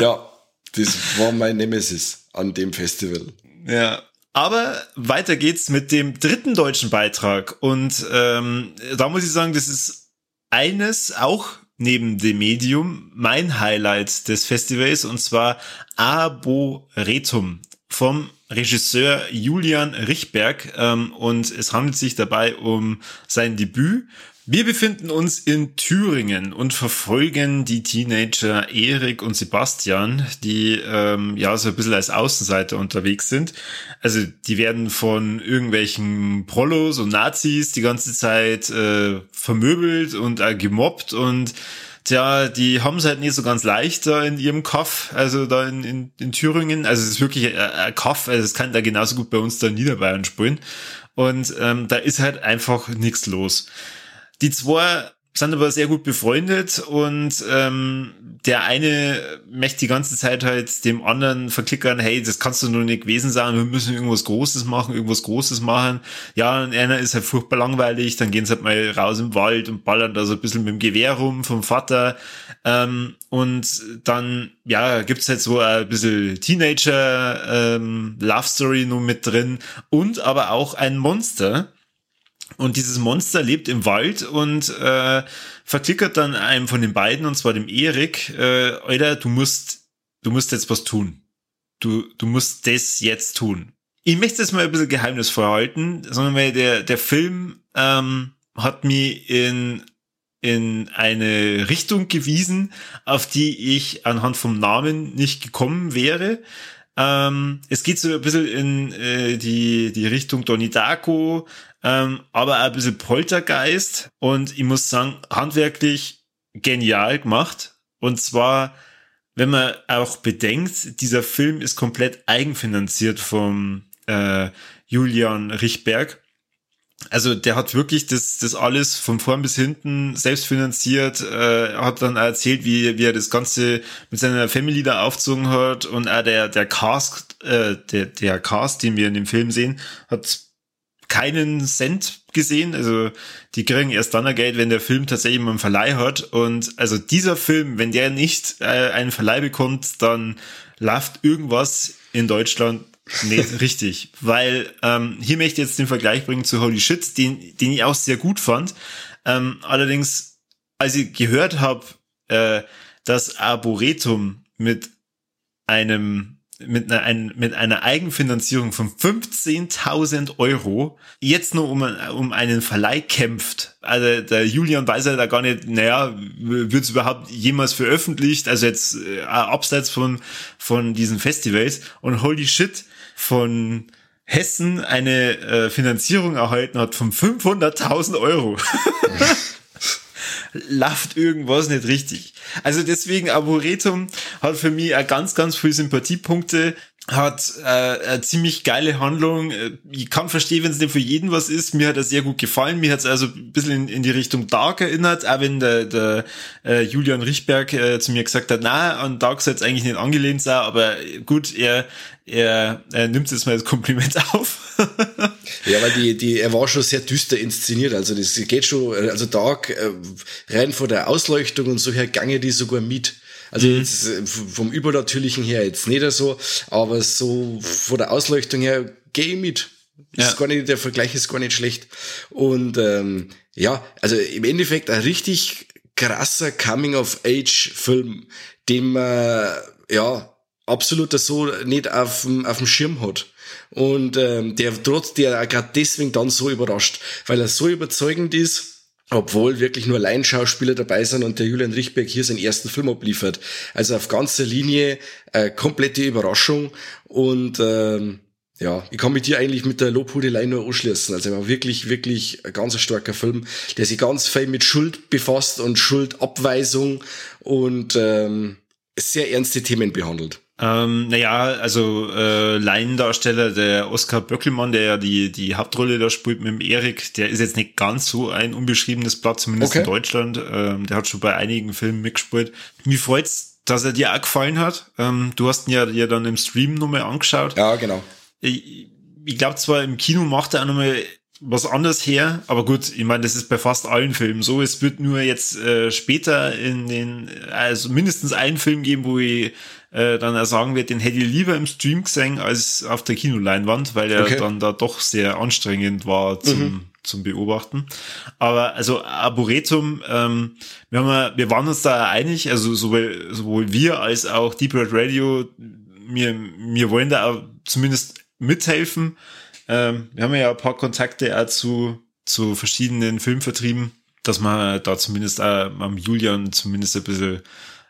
ja, das war mein Nemesis an dem Festival. Ja, aber weiter geht's mit dem dritten deutschen Beitrag. Und ähm, da muss ich sagen, das ist eines auch neben dem Medium mein Highlight des Festivals und zwar Arboretum vom Regisseur Julian Richberg ähm, und es handelt sich dabei um sein Debüt. Wir befinden uns in Thüringen und verfolgen die Teenager Erik und Sebastian, die ähm, ja so ein bisschen als Außenseiter unterwegs sind. Also die werden von irgendwelchen Prollos und Nazis die ganze Zeit äh, vermöbelt und äh, gemobbt und Tja, die haben es halt nicht so ganz leicht da in ihrem Kaff, also da in, in, in Thüringen. Also es ist wirklich ein Kaff, also es kann da genauso gut bei uns da in Niederbayern spielen. Und ähm, da ist halt einfach nichts los. Die zwei sind aber sehr gut befreundet und ähm, der eine möchte die ganze Zeit halt dem anderen verklickern, hey, das kannst du nur nicht gewesen sein, wir müssen irgendwas Großes machen, irgendwas Großes machen. Ja, und einer ist halt furchtbar langweilig, dann gehen sie halt mal raus im Wald und ballern da so ein bisschen mit dem Gewehr rum vom Vater. Ähm, und dann, ja, gibt's halt so ein bisschen Teenager ähm, Love Story nur mit drin und aber auch ein Monster und dieses Monster lebt im Wald und äh, verklickert dann einem von den beiden, und zwar dem Erik, äh, Alter, du musst, du musst jetzt was tun. Du, du musst das jetzt tun. Ich möchte das mal ein bisschen geheimnisvoll halten, sondern weil der, der Film ähm, hat mich in, in eine Richtung gewiesen, auf die ich anhand vom Namen nicht gekommen wäre. Ähm, es geht so ein bisschen in äh, die, die Richtung Donnie Darko, ähm, aber ein bisschen Poltergeist. Und ich muss sagen, handwerklich genial gemacht. Und zwar, wenn man auch bedenkt, dieser Film ist komplett eigenfinanziert vom äh, Julian Richberg. Also der hat wirklich das, das alles von vorn bis hinten selbst finanziert, äh, hat dann erzählt, wie, wie er das Ganze mit seiner Family da aufgezogen hat und auch der, der Cast, äh, der, der Cast, den wir in dem Film sehen, hat keinen Cent gesehen. Also die kriegen erst dann Geld, wenn der Film tatsächlich mal einen Verleih hat. Und also dieser Film, wenn der nicht äh, einen Verleih bekommt, dann läuft irgendwas in Deutschland nicht <laughs> richtig. Weil ähm, hier möchte ich jetzt den Vergleich bringen zu Holy Shit, den, den ich auch sehr gut fand. Ähm, allerdings, als ich gehört habe, äh, dass Arboretum mit einem mit einer, ein, mit einer Eigenfinanzierung von 15.000 Euro jetzt nur um, um einen Verleih kämpft. Also der Julian weiß ja da gar nicht, naja, wird es überhaupt jemals veröffentlicht, also jetzt äh, abseits von, von diesen Festivals und holy shit, von Hessen eine äh, Finanzierung erhalten hat von 500.000 Euro. <laughs> Läuft irgendwas nicht richtig. Also deswegen Arboretum hat für mich auch ganz, ganz viele Sympathiepunkte hat äh, eine ziemlich geile Handlung. Ich kann verstehen, wenn es nicht für jeden was ist. Mir hat er sehr gut gefallen. Mir hat es also ein bisschen in, in, die Richtung Dark erinnert, auch wenn der, der äh, Julian Richberg äh, zu mir gesagt hat, na, an Dark soll es eigentlich nicht angelehnt sein, aber gut, er, er, er nimmt es mal als Kompliment <laughs> auf. ja, weil die, die, er war schon sehr düster inszeniert. Also das geht schon, also Dark, äh, rein von der Ausleuchtung und so her gange die sogar mit. Also mhm. jetzt äh, vom Übernatürlichen her jetzt nicht so, aber so von der Ausleuchtung her gehe ich mit. Ja. Ist gar nicht, der Vergleich ist gar nicht schlecht. Und ähm, ja, also im Endeffekt ein richtig krasser Coming-of-Age-Film, den man ja absolut so nicht auf dem, auf dem Schirm hat. Und ähm, der trotz der gerade deswegen dann so überrascht, weil er so überzeugend ist, obwohl wirklich nur Laienschauspieler dabei sind und der Julian Richtberg hier seinen ersten Film abliefert. Also auf ganzer Linie äh, komplette Überraschung und ähm, ja, ich kann mit dir eigentlich mit der Lobhudelei nur anschließen. Also wirklich, wirklich ein ganz starker Film, der sich ganz viel mit Schuld befasst und Schuldabweisung und ähm, sehr ernste Themen behandelt. Ähm, naja, also äh, Laiendarsteller, der Oskar Böckelmann, der ja die, die Hauptrolle da spielt mit dem Erik, der ist jetzt nicht ganz so ein unbeschriebenes Blatt, zumindest okay. in Deutschland. Ähm, der hat schon bei einigen Filmen mitgespielt. Mir freut's, dass er dir auch gefallen hat. Ähm, du hast ihn ja, ja dann im Stream nochmal angeschaut. Ja, genau. Ich, ich glaube zwar im Kino macht er auch nochmal was anderes her, aber gut, ich meine, das ist bei fast allen Filmen so. Es wird nur jetzt äh, später in den, also mindestens einen Film geben, wo ich äh, dann er sagen wird, den hätte ich lieber im Stream gesehen als auf der Kinoleinwand, weil er okay. dann da doch sehr anstrengend war zum, mhm. zum Beobachten. Aber also Arboretum, ähm, wir, haben ja, wir waren uns da einig, also sowohl, sowohl wir als auch Deep Red Radio, wir, wir wollen da auch zumindest mithelfen. Ähm, wir haben ja ein paar Kontakte auch zu, zu verschiedenen Filmvertrieben, dass man da zumindest auch am Julian zumindest ein bisschen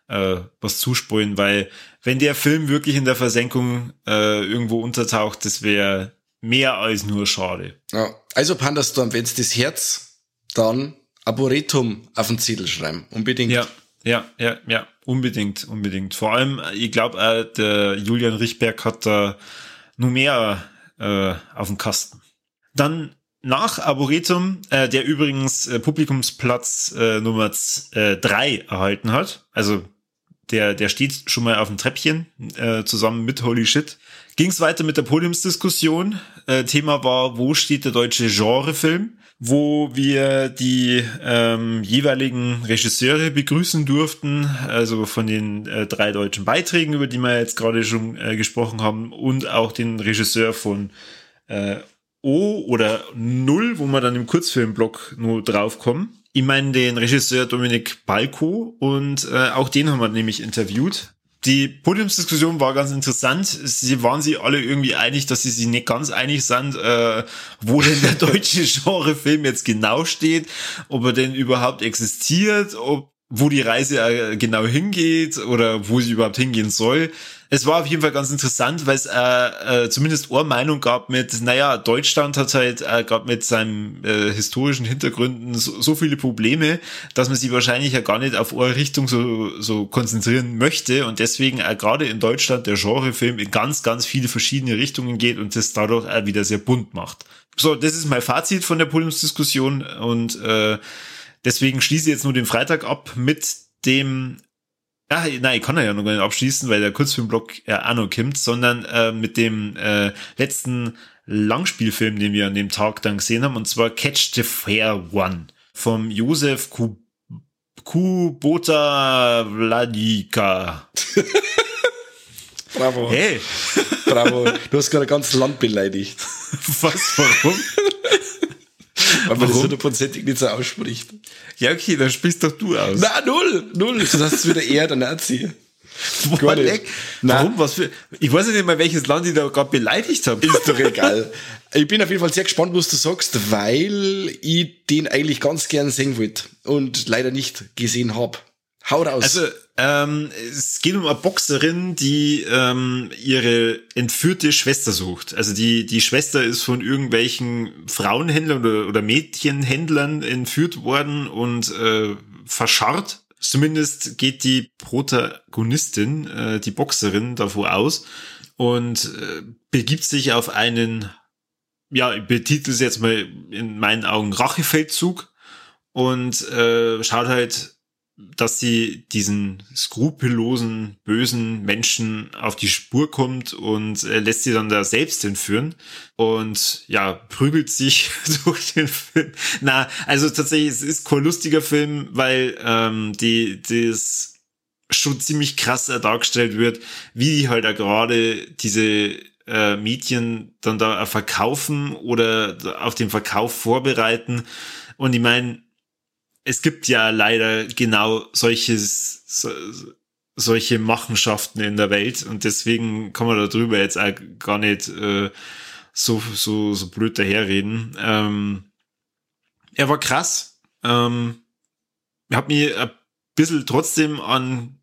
äh, was zuspulen, weil wenn der Film wirklich in der Versenkung äh, irgendwo untertaucht, das wäre mehr als nur schade. Ja, also Pandastorm, wenn das Herz, dann Arboretum auf den Zettel schreiben, unbedingt. Ja, ja, ja, ja, unbedingt, unbedingt. Vor allem, ich glaube, äh, der Julian Richberg hat da nur mehr äh, auf dem Kasten. Dann nach Arboretum, äh, der übrigens äh, Publikumsplatz äh, Nummer äh, drei erhalten hat, also der, der steht schon mal auf dem Treppchen, äh, zusammen mit Holy Shit. Ging es weiter mit der Podiumsdiskussion. Äh, Thema war, wo steht der deutsche Genrefilm? Wo wir die ähm, jeweiligen Regisseure begrüßen durften, also von den äh, drei deutschen Beiträgen, über die wir jetzt gerade schon äh, gesprochen haben, und auch den Regisseur von äh, O oder Null, wo wir dann im Kurzfilmblock nur draufkommen. Ich meine den Regisseur Dominik Balko und äh, auch den haben wir nämlich interviewt. Die Podiumsdiskussion war ganz interessant. Sie waren sich alle irgendwie einig, dass sie sich nicht ganz einig sind, äh, wo denn der <laughs> deutsche Genrefilm jetzt genau steht, ob er denn überhaupt existiert, ob wo die Reise äh, genau hingeht oder wo sie überhaupt hingehen soll. Es war auf jeden Fall ganz interessant, weil es äh, äh, zumindest Ohrmeinung gab mit, naja, Deutschland hat halt äh, gerade mit seinen äh, historischen Hintergründen so, so, viele Probleme, dass man sich wahrscheinlich ja gar nicht auf eure Richtung so, so konzentrieren möchte und deswegen äh, gerade in Deutschland der Genrefilm in ganz, ganz viele verschiedene Richtungen geht und das dadurch äh, wieder sehr bunt macht. So, das ist mein Fazit von der Podiumsdiskussion und äh, Deswegen schließe ich jetzt nur den Freitag ab mit dem Ach, nein, ich kann ja noch gar nicht abschließen, weil der Kurzfilmblock ja auch noch kommt, sondern äh, mit dem äh, letzten Langspielfilm, den wir an dem Tag dann gesehen haben, und zwar Catch the Fair One vom Josef Kubota Vladika. <laughs> Bravo. Hey. Bravo. Du hast gerade ganz Land beleidigt. <laughs> Was? Warum? Weil man das hundertprozentig nicht so ausspricht. Ja, okay, dann sprichst doch du aus. Na, null, null. Du hast wieder eher der Nazi. Boah. Warum? Was für, ich weiß nicht mal, welches Land ich da gerade beleidigt habe. Ist doch egal. ich bin auf jeden Fall sehr gespannt, was du sagst, weil ich den eigentlich ganz gern sehen wollte und leider nicht gesehen habe. Hau raus. Also, ähm, es geht um eine Boxerin, die ähm, ihre entführte Schwester sucht. Also die, die Schwester ist von irgendwelchen Frauenhändlern oder, oder Mädchenhändlern entführt worden und äh, verscharrt. Zumindest geht die Protagonistin, äh, die Boxerin, davor aus und äh, begibt sich auf einen, ja, ich betitel es jetzt mal in meinen Augen Rachefeldzug und äh, schaut halt dass sie diesen skrupellosen, bösen Menschen auf die Spur kommt und äh, lässt sie dann da selbst entführen und ja, prügelt sich <laughs> durch den Film. Na, also tatsächlich, es ist kein lustiger Film, weil ähm, die, das schon ziemlich krass dargestellt wird, wie die halt gerade diese äh, Mädchen dann da verkaufen oder auf den Verkauf vorbereiten. Und ich meine, es gibt ja leider genau solches, so, solche Machenschaften in der Welt und deswegen kann man darüber jetzt auch gar nicht äh, so, so, so blöd daherreden. Ähm, er war krass. Ähm, hat mich ein bisschen trotzdem an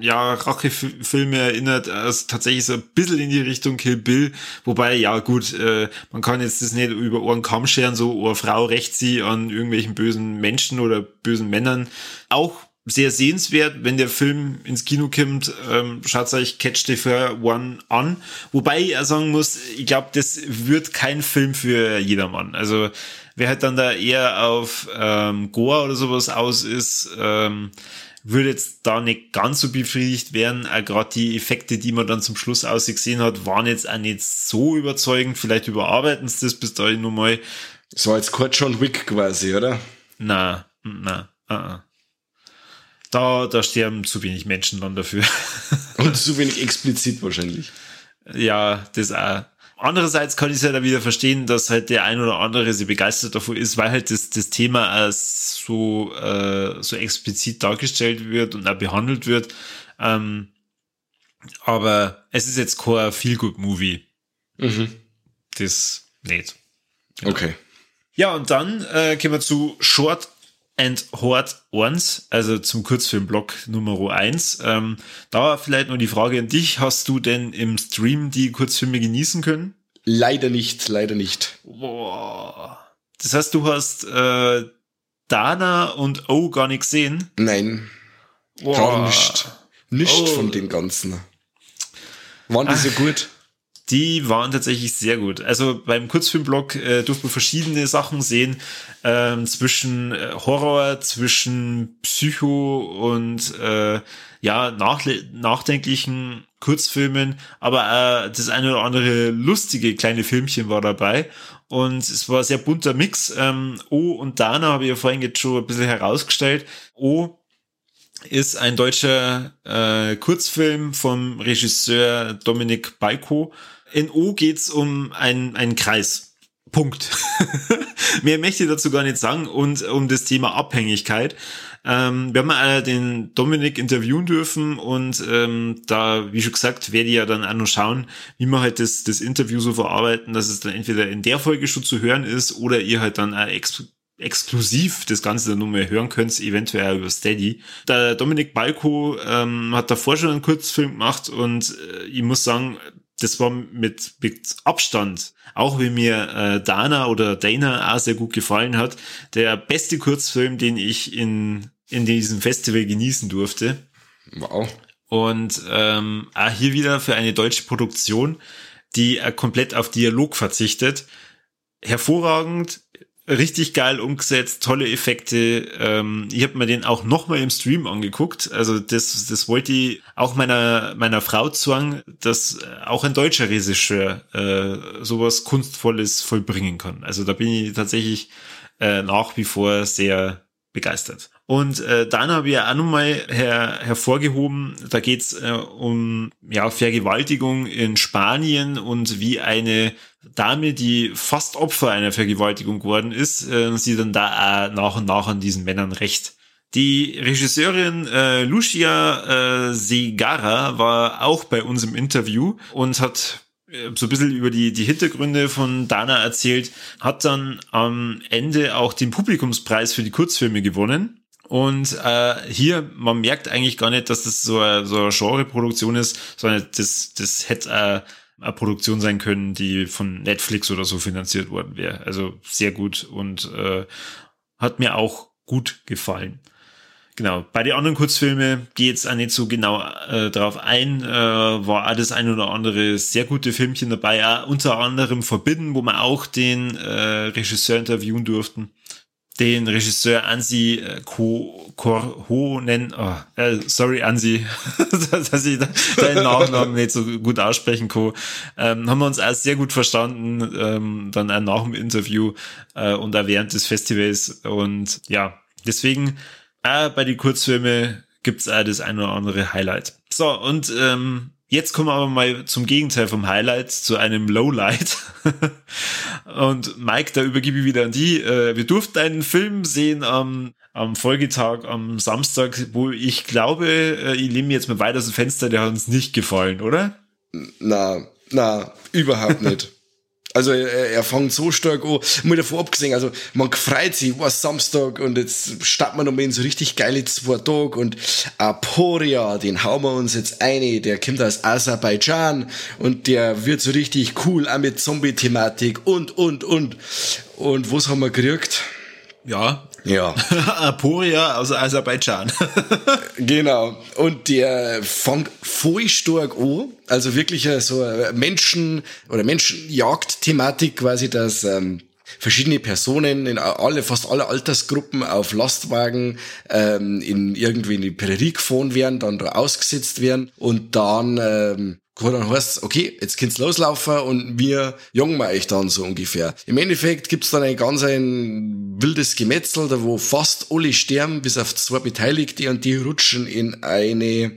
ja, Rachefilme erinnert, also tatsächlich so ein bisschen in die Richtung Kill Bill, wobei, ja gut, äh, man kann jetzt das nicht über Ohren kaum scheren, so, eine Frau rächt sie an irgendwelchen bösen Menschen oder bösen Männern. Auch sehr sehenswert, wenn der Film ins Kino kommt, ähm, schaut euch Catch the Fair One an. Wobei ich sagen muss, ich glaube, das wird kein Film für jedermann. Also wer halt dann da eher auf ähm, Goa oder sowas aus ist, ähm, würde jetzt da nicht ganz so befriedigt werden. Äh, Gerade die Effekte, die man dann zum Schluss ausgesehen hat, waren jetzt auch nicht so überzeugend. Vielleicht überarbeiten sie das bis dahin nochmal. Das war jetzt kurz John Wick quasi, oder? Na, na, uh -uh. Da, da sterben zu wenig Menschen dann dafür. Und zu wenig explizit wahrscheinlich. <laughs> Ja, das auch. Andererseits kann ich es ja da wieder verstehen, dass halt der ein oder andere sie begeistert davon ist, weil halt das, das Thema als so, äh, so explizit dargestellt wird und auch behandelt wird. Ähm, aber es ist jetzt kein Feel-Good-Movie. Mhm. Das nicht. Genau. Okay. Ja, und dann äh, kommen wir zu Short and Hort Ones, also zum Kurzfilmblock Nummer 1. Ähm, da vielleicht noch die Frage an dich. Hast du denn im Stream die Kurzfilme genießen können? Leider nicht, leider nicht. Boah. Das heißt, du hast äh, Dana und O gar nicht gesehen? Nein. Boah. Gar nicht. Nicht oh. von den Ganzen. Waren die Ach. so gut? Die waren tatsächlich sehr gut. Also beim Kurzfilmblog äh, durfte man verschiedene Sachen sehen, ähm, zwischen äh, Horror, zwischen Psycho und äh, ja, nach, nachdenklichen Kurzfilmen, aber äh, das eine oder andere lustige kleine Filmchen war dabei. Und es war ein sehr bunter Mix. Ähm, O und Dana habe ich ja vorhin jetzt schon ein bisschen herausgestellt. O ist ein deutscher äh, Kurzfilm vom Regisseur Dominik Balko in O geht's um einen, einen Kreis. Punkt. <laughs> Mehr möchte ich dazu gar nicht sagen und um das Thema Abhängigkeit. Ähm, wir haben äh, den Dominik interviewen dürfen und ähm, da, wie schon gesagt, werde ich ja dann auch noch schauen, wie wir halt das, das Interview so verarbeiten, dass es dann entweder in der Folge schon zu hören ist oder ihr halt dann auch ex exklusiv das Ganze dann mehr hören könnt, eventuell über Steady. Der Dominik Balko ähm, hat davor schon einen Kurzfilm gemacht und äh, ich muss sagen, das war mit, mit Abstand, auch wie mir äh, Dana oder Dana auch sehr gut gefallen hat, der beste Kurzfilm, den ich in, in diesem Festival genießen durfte. Wow. Und ähm, auch hier wieder für eine deutsche Produktion, die äh, komplett auf Dialog verzichtet. Hervorragend, richtig geil umgesetzt, tolle Effekte. Ähm, ich habe mir den auch nochmal im Stream angeguckt. Also das, das wollte ich auch meiner meiner Frau zwang, dass auch ein deutscher Regisseur äh, sowas kunstvolles vollbringen kann. Also da bin ich tatsächlich äh, nach wie vor sehr begeistert. Und äh, dann habe ich ja auch nochmal her, hervorgehoben, da geht's äh, um ja, Vergewaltigung in Spanien und wie eine Dame, die fast Opfer einer Vergewaltigung geworden ist, äh, sie dann da auch nach und nach an diesen Männern recht. Die Regisseurin äh, Lucia äh, Segara war auch bei uns im Interview und hat äh, so ein bisschen über die, die Hintergründe von Dana erzählt, hat dann am Ende auch den Publikumspreis für die Kurzfilme gewonnen. Und äh, hier, man merkt eigentlich gar nicht, dass das so eine, so eine Genreproduktion ist, sondern das, das hätte äh, eine Produktion sein können, die von Netflix oder so finanziert worden wäre. Also sehr gut und äh, hat mir auch gut gefallen. Genau, bei den anderen Kurzfilmen gehe jetzt auch nicht so genau äh, drauf ein, äh, war auch das ein oder andere sehr gute Filmchen dabei, auch unter anderem Verbidden, wo wir auch den äh, Regisseur interviewen durften. Den Regisseur Ansi äh, Korhonen, oh, äh, sorry Ansi, <laughs> dass ich deinen Nachnamen nicht so gut aussprechen kann, ähm, haben wir uns auch sehr gut verstanden, ähm, dann auch nach dem Interview äh, und auch während des Festivals und ja, deswegen äh, bei den Kurzfilmen gibt's auch das ein oder andere Highlight. So, und ähm, jetzt kommen wir aber mal zum Gegenteil vom Highlight, zu einem Lowlight. <laughs> und Mike, da übergebe ich wieder an die. Äh, wir durften einen Film sehen am, am Folgetag, am Samstag, wo ich glaube, äh, ich lehne mir jetzt mal weiter aus dem Fenster, der hat uns nicht gefallen, oder? Na, na, überhaupt nicht. <laughs> Also er, er fängt so stark an, mal davor abgesehen, also man freut sich, was Samstag und jetzt starten wir nochmal in so richtig geile zwei Tage und Aporia, den hauen wir uns jetzt eine, der kommt aus Aserbaidschan und der wird so richtig cool, auch mit Zombie-Thematik und, und, und. Und was haben wir gekriegt? Ja. Ja. <laughs> Aporia aus Aserbaidschan. <laughs> genau. Und der voll stark an. Also wirklich so Menschen- oder Menschenjagd-Thematik quasi, dass ähm, verschiedene Personen in alle, fast alle Altersgruppen auf Lastwagen ähm, in irgendwie in die Prärie gefahren werden, dann da ausgesetzt werden und dann ähm, dann heißt, okay, jetzt könnt's loslaufen und wir jagen wir euch dann so ungefähr. Im Endeffekt gibt's dann ein ganz ein wildes Gemetzel, da wo fast alle sterben, bis auf zwei Beteiligte und die rutschen in eine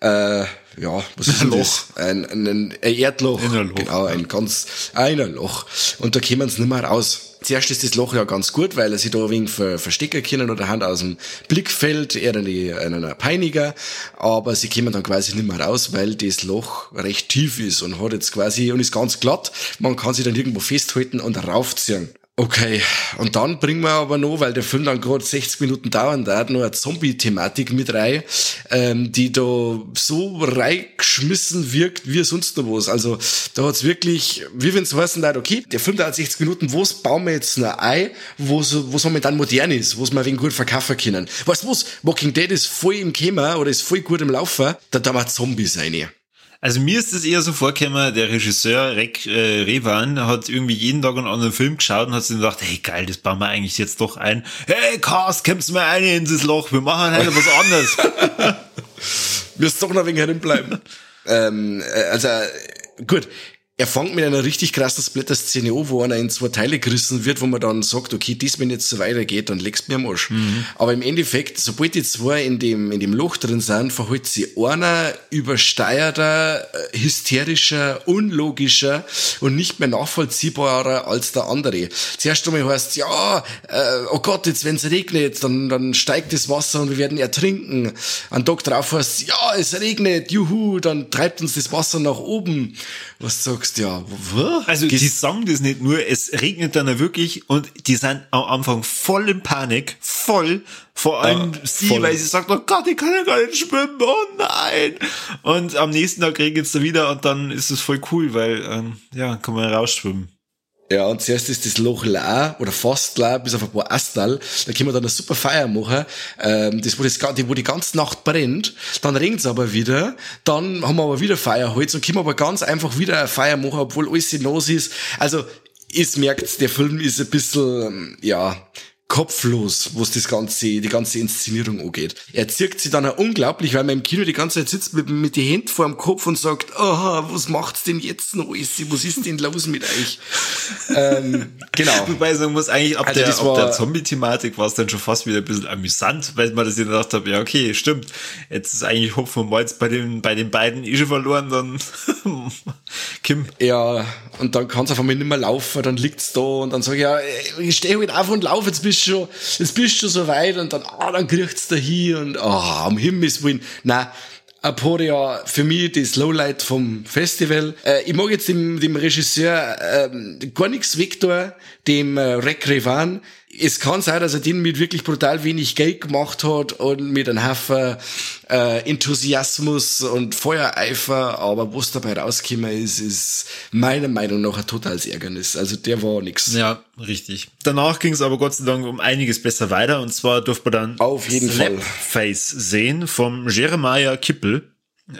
äh, ja, was ist <laughs> ein Loch? Ein, ein, ein Erdloch. In ein Loch. Genau, ein ganz, ein Loch. Und da kommen sie nicht mehr raus. Zuerst ist das Loch ja ganz gut, weil er sich da ein wenig ver verstecken können oder Hand aus dem Blickfeld, eher eine, eine Peiniger. Aber sie kommen dann quasi nicht mehr raus, weil das Loch recht tief ist und hat jetzt quasi, und ist ganz glatt. Man kann sich dann irgendwo festhalten und raufziehen. Okay, und dann bringen wir aber noch, weil der Film dann gerade 60 Minuten dauern darf, noch eine Zombie-Thematik mit rein, ähm, die da so reingeschmissen wirkt wie sonst noch was. Also da hat's wirklich, wie wenn es heißen hat, okay, der Film dauert 60 Minuten, was bauen wir jetzt noch ein, was, was momentan modern ist, was wir wegen gut verkaufen können. Weißt du was, Walking Dead ist voll im Kämmer oder ist voll gut im Laufen, da da war Zombies rein. Also mir ist es eher so vorgekommen, der Regisseur Rek äh, Revan hat irgendwie jeden Tag einen anderen Film geschaut und hat sich gedacht, hey geil, das bauen wir eigentlich jetzt doch ein. Hey Cast, kämpfst mal eine in das Loch, wir machen heute was anderes. <laughs> Wirst doch noch ein wenig herin <laughs> ähm, äh, also gut, er fängt mit einer richtig krassen Splitter-Szene an, wo einer in zwei Teile gerissen wird, wo man dann sagt, okay, dies, wenn jetzt so weitergeht, dann legst du mir am Arsch. Mhm. Aber im Endeffekt, sobald die zwei in dem, in dem Loch drin sind, verhält sie einer übersteuerter, äh, hysterischer, unlogischer und nicht mehr nachvollziehbarer als der andere. Zuerst einmal heißt ja, äh, oh Gott, jetzt wenn es regnet, dann, dann steigt das Wasser und wir werden ertrinken. Ein Tag drauf heißt ja, es regnet, juhu, dann treibt uns das Wasser nach oben. Was sagst sagst, ja, was? Also die sagen das nicht nur, es regnet dann wirklich und die sind am Anfang voll in Panik, voll, vor allem ja, sie, voll. weil sie sagt, oh Gott, ich kann ja gar nicht schwimmen, oh nein. Und am nächsten Tag regnet es da wieder und dann ist es voll cool, weil, ähm, ja, kann man rausschwimmen. Ja, und zuerst ist das Loch la oder fast la bis auf ein paar Astal. Da können wir dann eine super Feier machen. Ähm, das, wo, das, wo die ganze Nacht brennt. Dann regnet es aber wieder. Dann haben wir aber wieder Feierholz und können aber ganz einfach wieder eine Feier machen, obwohl alles in los ist. Also, ihr merkt, der Film ist ein bisschen, ja, kopflos, was das ganze, die ganze Inszenierung angeht. Er zirkt sich dann auch unglaublich, weil man im Kino die ganze Zeit sitzt mit, mit die Händen vor dem Kopf und sagt, aha, was macht's denn jetzt noch? Was ist denn los mit euch? ähm, genau. <laughs> Wobei sagen muss, eigentlich ab also der, ab der Zombie-Thematik war es dann schon fast wieder ein bisschen amüsant, weil man das ja gedacht hat, ja, okay, stimmt. Jetzt ist eigentlich Hopfen und Malz bei den, bei den beiden eh schon verloren, dann <laughs> Kim. Ja, und dann kann es auf einmal nicht mehr laufen, dann liegt's da und dann sag ich, ja, ich stehe halt auf und lauf, jetzt bist du schon, jetzt bist schon so weit und dann, ah, dann kriegt's da hier und, ah, am Himmels Willen. Nein, Aporia für mich das Lowlight vom Festival. Äh, ich mag jetzt dem, dem Regisseur ähm, gar nichts Victor, dem äh, Rec Revan es kann sein, dass er den mit wirklich brutal wenig Geld gemacht hat und mit einem Haufen äh, Enthusiasmus und Feuereifer, aber was dabei rausgekommen ist, ist meiner Meinung nach ein totales Ärgernis. Also der war nix. Ja, richtig. Danach ging es aber Gott sei Dank um einiges besser weiter und zwar durfte man dann Auf jeden Slapface Fall. sehen vom Jeremiah Kippel.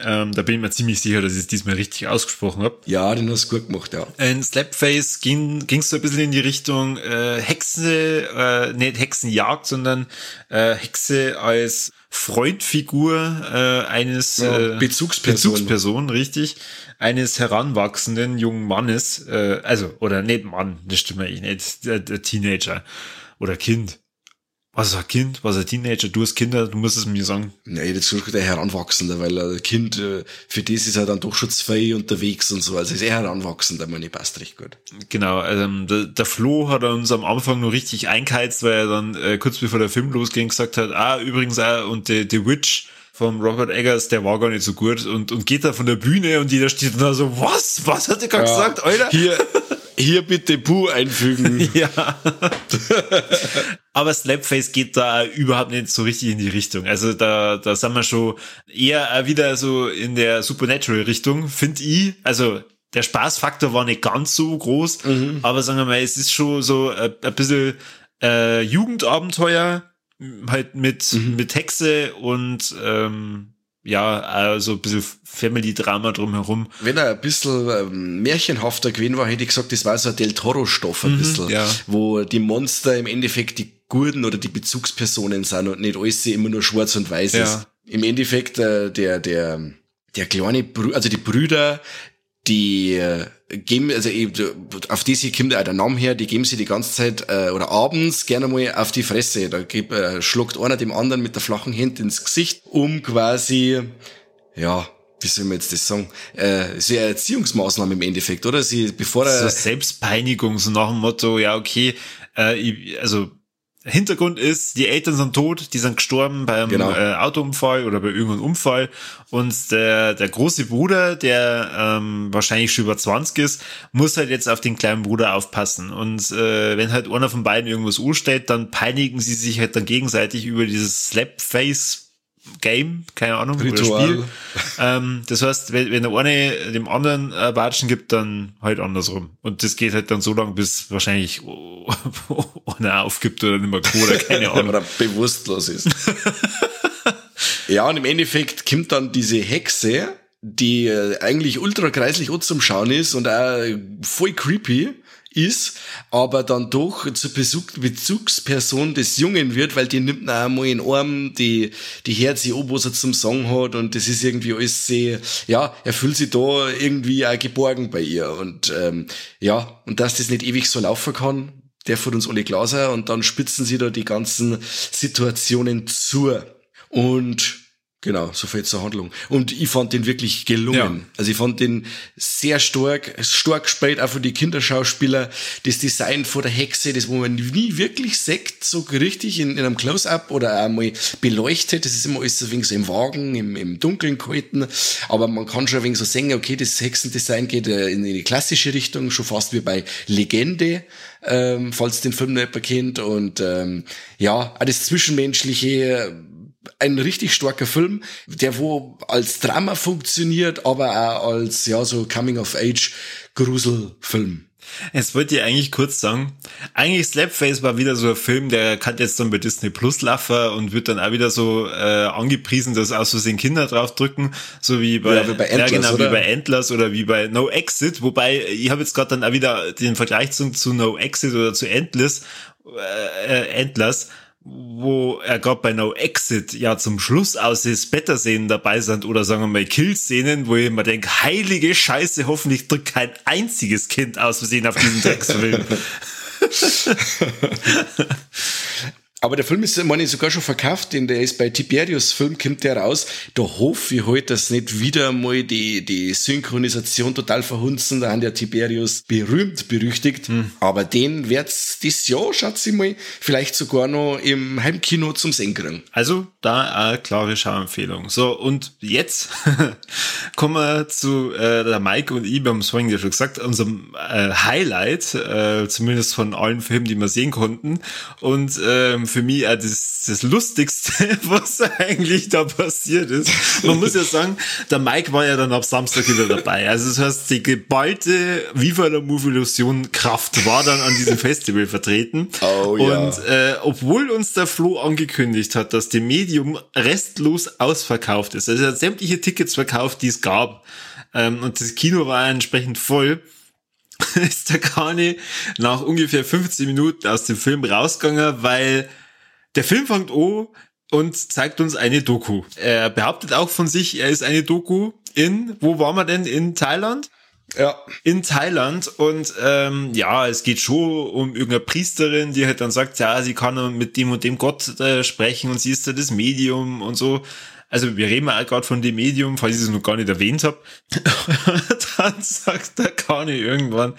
Ähm, da bin ich mir ziemlich sicher, dass ich es diesmal richtig ausgesprochen habe. Ja, den hast du gut gemacht, ja. In Slapface ging es so ein bisschen in die Richtung äh, Hexe, äh, nicht Hexenjagd, sondern äh, Hexe als Freundfigur äh, eines ja, äh, Bezugsperson. Bezugsperson, richtig, eines heranwachsenden jungen Mannes, äh, also oder nicht Mann, das stimmt eigentlich nicht, der, der Teenager oder Kind was ist ein Kind, was ist ein Teenager, du hast Kinder, du musst es mir sagen. Nee, jetzt suche der Heranwachsende, weil ein Kind, äh, für das ist er dann doch schon zwei unterwegs und so, also ist er Heranwachsender, meine passt recht gut. Genau, also der, der Flo hat uns am Anfang nur richtig eingeheizt, weil er dann äh, kurz bevor der Film losging gesagt hat, ah, übrigens auch, und The, The Witch, vom Robert Eggers, der war gar nicht so gut und, und geht da von der Bühne und jeder steht da so, was? Was hat der gerade ja, gesagt, Alter? Hier, hier bitte Puh einfügen. <laughs> ja. Aber Slapface geht da überhaupt nicht so richtig in die Richtung. Also da, da sind wir schon eher wieder so in der Supernatural-Richtung, finde ich. Also der Spaßfaktor war nicht ganz so groß, mhm. aber sagen wir mal, es ist schon so ein, ein bisschen äh, Jugendabenteuer, halt mit, mhm. mit Hexe und ähm, ja, also ein bisschen Family-Drama drumherum. Wenn er ein bisschen ähm, märchenhafter gewesen war, hätte ich gesagt, das war so ein Del Toro-Stoff ein mhm, bisschen, ja. wo die Monster im Endeffekt die Gurden oder die Bezugspersonen sind und nicht alles immer nur schwarz und weiß ja. ist. Im Endeffekt äh, der, der, der kleine, Brü also die Brüder, die äh, geben, also auf die sie kommt auch der Name her, die geben sie die ganze Zeit äh, oder abends gerne mal auf die Fresse. Da gibt, äh, schluckt einer dem anderen mit der flachen Hand ins Gesicht, um quasi, ja, wie soll man jetzt das sagen? Äh, so eine Erziehungsmaßnahme im Endeffekt, oder? Sie, bevor er. So Selbstpeinigung, so nach dem Motto, ja, okay, äh, ich, also Hintergrund ist, die Eltern sind tot, die sind gestorben beim genau. äh, Autounfall oder bei irgendeinem Unfall und der, der große Bruder, der ähm, wahrscheinlich schon über 20 ist, muss halt jetzt auf den kleinen Bruder aufpassen und äh, wenn halt einer von beiden irgendwas urstellt, dann peinigen sie sich halt dann gegenseitig über dieses Slapface Game, keine Ahnung, Ritual. Spiel. ähm, das heißt, wenn, wenn der eine dem anderen äh, Batschen gibt, dann halt andersrum. Und das geht halt dann so lange, bis wahrscheinlich <laughs> einer aufgibt oder nicht mehr cool, oder keine <laughs> Ahnung. oder bewusstlos ist. <laughs> ja, und im Endeffekt kommt dann diese Hexe, die äh, eigentlich ultra kreislich zum Schauen ist und auch voll creepy ist, aber dann doch zur Bezugsperson des Jungen wird, weil die nimmt auch mal in Arm, die, die hört sie ob, was er zum Song hat und das ist irgendwie alles sehr, ja, er fühlt sich da irgendwie auch geborgen bei ihr und ähm, ja, und dass das nicht ewig so laufen kann, der von uns alle klar sein und dann spitzen sie da die ganzen Situationen zu. Und Genau, so viel zur Handlung. Und ich fand den wirklich gelungen. Ja. Also ich fand den sehr stark, stark gespielt, auch von die Kinderschauspieler. Das Design von der Hexe, das wo man nie wirklich sieht, so richtig in, in einem Close-Up oder einmal beleuchtet. Das ist immer alles so ein wenig so im Wagen, im, im Dunkeln gehalten. Aber man kann schon ein wenig so sehen, okay, das Hexendesign geht äh, in die klassische Richtung, schon fast wie bei Legende, ähm, falls den Film nicht kennt. Und ähm, ja, auch das Zwischenmenschliche ein richtig starker Film, der wo als Drama funktioniert, aber auch als ja so Coming of Age Gruselfilm. Jetzt wollte ich eigentlich kurz sagen, eigentlich Slapface war wieder so ein Film, der kann jetzt dann bei Disney Plus laufen und wird dann auch wieder so äh, angepriesen, dass aus Versehen Kinder draufdrücken, so wie bei, ja, wie bei Endless, ja, genau, oder? wie bei Endless oder wie bei No Exit, wobei ich habe jetzt gerade dann auch wieder den Vergleich zu, zu No Exit oder zu Endless, äh, äh Endless, wo er gerade bei No Exit ja zum Schluss aus das Better-Szenen dabei sind oder sagen wir mal Kill-Szenen, wo ich mir denke, heilige Scheiße, hoffentlich drückt kein einziges Kind aus Versehen auf diesen Drecksfilm. <laughs> Aber der Film ist, meine ich, sogar schon verkauft, denn der ist bei Tiberius Film, kommt der raus. Da hoffe ich halt, dass nicht wieder mal die, die Synchronisation total verhunzen. Da haben der Tiberius berühmt, berüchtigt. Hm. Aber den wird's das Jahr, schätze ich mal, vielleicht sogar noch im Heimkino zum Sehen kriegen. Also, da eine klare Schauempfehlung. So, und jetzt <laughs> kommen wir zu äh, der Mike und ich, wir haben es vorhin ja schon gesagt, unserem äh, Highlight, äh, zumindest von allen Filmen, die wir sehen konnten. Und ähm, für mich äh, das, das Lustigste, <laughs> was eigentlich da passiert ist. Man muss ja sagen, der Mike war ja dann ab Samstag wieder dabei. Also das heißt, die geballte Viva la Move Illusion Kraft war dann an diesem Festival vertreten. Oh, ja. Und äh, obwohl uns der Flo angekündigt hat, dass die Medium restlos ausverkauft ist, also er hat sämtliche Tickets verkauft, die es gab, ähm, und das Kino war entsprechend voll, <laughs> ist der Kani nach ungefähr 15 Minuten aus dem Film rausgegangen, weil der Film fängt an und zeigt uns eine Doku. Er behauptet auch von sich, er ist eine Doku in, wo waren wir denn? In Thailand? Ja. In Thailand und ähm, ja, es geht schon um irgendeine Priesterin, die halt dann sagt, ja, sie kann mit dem und dem Gott äh, sprechen und sie ist ja das Medium und so. Also wir reden mal gerade von dem Medium, falls ich es noch gar nicht erwähnt habe. <laughs> dann sagt der Kani irgendwann,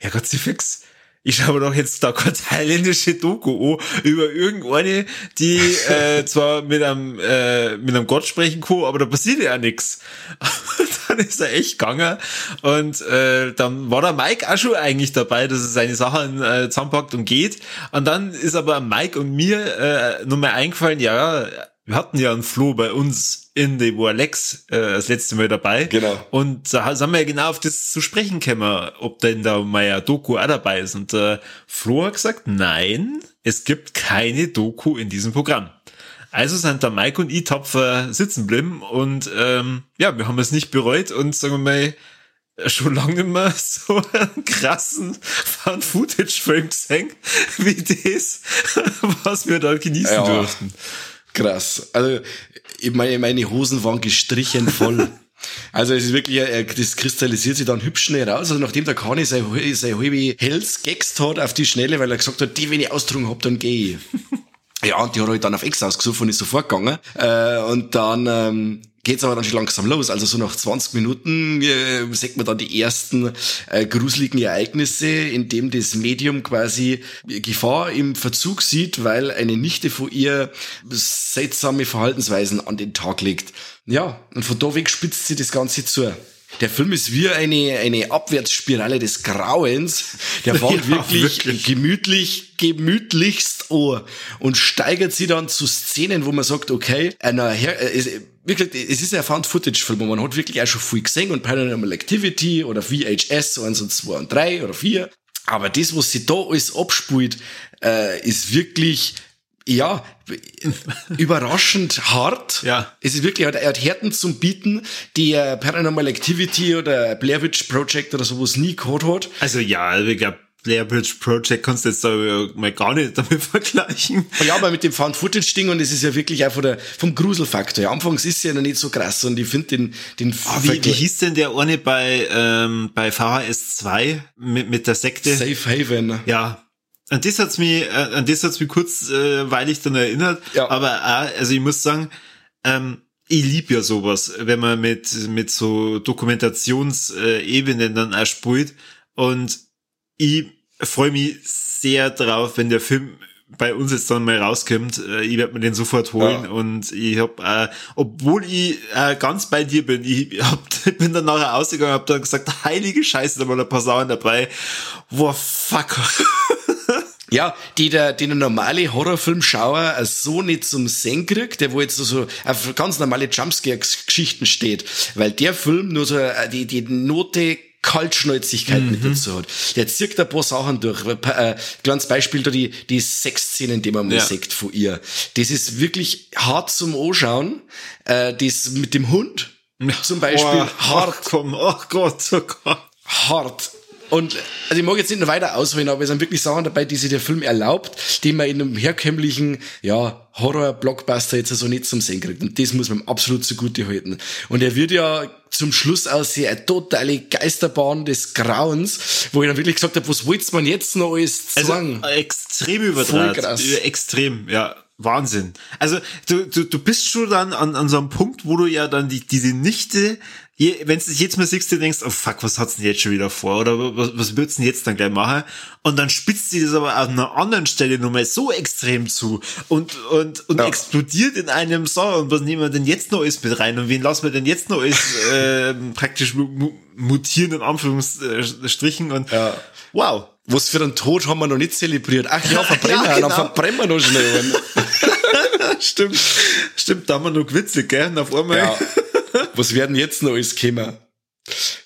ja Gott, sie fix. Ich schaue doch jetzt da keine thailändische Doku an über irgendeine, die <laughs> äh, zwar mit einem, äh, mit einem Gott sprechen kann, aber da passiert ja nichts. <laughs> dann ist er echt gegangen und äh, dann war der Mike auch schon eigentlich dabei, dass er seine Sachen äh, zusammenpackt und geht. Und dann ist aber Mike und mir äh, nur mal eingefallen, ja, wir hatten ja einen Flo bei uns in dem Alex äh, das letzte Mal dabei. Genau. Und da sind wir ja genau auf das zu sprechen gekommen, ob denn da mal Doku auch dabei ist. Und äh, Flo hat gesagt, nein, es gibt keine Doku in diesem Programm. Also sind da Mike und ich tapfer sitzen bleiben und ähm, ja, wir haben es nicht bereut und sagen wir mal, schon lange nicht mehr <laughs> so einen krassen Fun-Footage-Film gesehen, wie das, <laughs> was wir da genießen ja. durften. Krass. Also, meine, meine Hosen waren gestrichen voll. <laughs> Also es ist wirklich, das kristallisiert sich dann hübsch schnell raus. Also nachdem der Kani sein, sein halbe Hells gext hat auf die Schnelle, weil er gesagt hat, die, wenn ich austrunken hab, dann gehe ich. <laughs> ja, und die hat halt dann auf Ex ausgesucht und ist sofort gegangen. Äh, und dann ähm, geht's aber dann schon langsam los. Also so nach 20 Minuten äh, sieht man dann die ersten äh, gruseligen Ereignisse, in dem das Medium quasi Gefahr im Verzug sieht, weil eine Nichte von ihr seltsame Verhaltensweisen an den Tag legt. Ja, und von da weg spitzt sie das Ganze zu. Der Film ist wie eine, eine Abwärtsspirale des Grauens. Der <laughs> fängt ja, wirklich, wirklich, gemütlich, gemütlichst an und steigert sie dann zu Szenen, wo man sagt, okay, einer Her äh, wirklich, es ist ein Found-Footage-Film, man hat wirklich auch schon viel gesehen und Paranormal Activity oder VHS 1 und 2 und 3 oder 4. Aber das, was sie da alles abspielt, äh, ist wirklich ja, überraschend hart. Ja. Es ist wirklich, er hat, Härten zum Bieten, die äh, Paranormal Activity oder Blair Witch Project oder sowas nie gehabt hat. Also ja, ich glaube, Blair Bridge Project kannst du jetzt mal gar nicht damit <laughs> vergleichen. Ja, aber mit dem Found-Footage-Ding und es ist ja wirklich einfach der, vom Gruselfaktor. Ja, anfangs ist es ja noch nicht so krass und ich finde den, den oh, wie, wie hieß denn der eine bei, ähm, bei VHS 2 mit, mit der Sekte? Safe Haven. Ja, an das hat's mich, äh, an das hat's mich kurz, äh, weil ich dann erinnert. Ja. Aber äh, also ich muss sagen, ähm, ich lieb ja sowas, wenn man mit mit so Dokumentationsebenen dann auch spielt. Und ich freue mich sehr drauf, wenn der Film bei uns jetzt dann mal rauskommt. Äh, ich werde mir den sofort holen ja. und ich hab, äh, obwohl ich äh, ganz bei dir bin, ich hab, <laughs> bin dann nachher ausgegangen, hab dann gesagt, heilige Scheiße, da waren ein paar Sachen dabei. Wow, fuck. <laughs> Ja, die der, die der normale Horrorfilmschauer so nicht zum Sehen kriegt, der wo jetzt so auf ganz normale Jumpscare-Geschichten steht, weil der Film nur so äh, die, die Note Kaltschnäuzigkeit mhm. mit dazu hat. Der zirkt ein paar Sachen durch. Äh, kleines Beispiel da die, die Sexszenen, die man mal ja. sieht von ihr. Das ist wirklich hart zum Anschauen. Äh, das mit dem Hund zum Beispiel. Oh, hart. Ach komm, ach Gott, oh Gott. Hart Und also ich mag jetzt nicht noch weiter ausholen, aber es sind wirklich Sachen dabei, die sich der Film erlaubt, die man in einem herkömmlichen, ja, Horror-Blockbuster jetzt so also nicht zum Sehen kriegt. Und das muss man absolut zugute halten. Und er wird ja zum Schluss aussehen, eine totale Geisterbahn des Grauens, wo ich dann wirklich gesagt habe, was wollt's man jetzt noch alles sagen? Also, extrem übertragen. Extrem, ja. Wahnsinn. Also du, du, du bist schon dann an, an so einem Punkt, wo du ja dann die, diese Nichte wenn du jetzt mal siehst, du denkst, oh fuck, was hat's denn jetzt schon wieder vor? Oder was, was wird's denn jetzt dann gleich machen? Und dann spitzt sie das aber an einer anderen Stelle nochmal so extrem zu und, und, und ja. explodiert in einem Saal. Und was nehmen wir denn jetzt noch alles mit rein? Und wen lassen wir denn jetzt noch alles <laughs> äh, praktisch mutieren, in Anführungsstrichen? Und ja. wow. Was für einen Tod haben wir noch nicht zelebriert? Ach ja, <laughs> verbrennen, ja, genau. dann verbrennen wir noch schnell. <laughs> stimmt, stimmt, da haben wir noch gewitzelt, gell? Und auf einmal. Ja. Was werden jetzt noch alles kommen?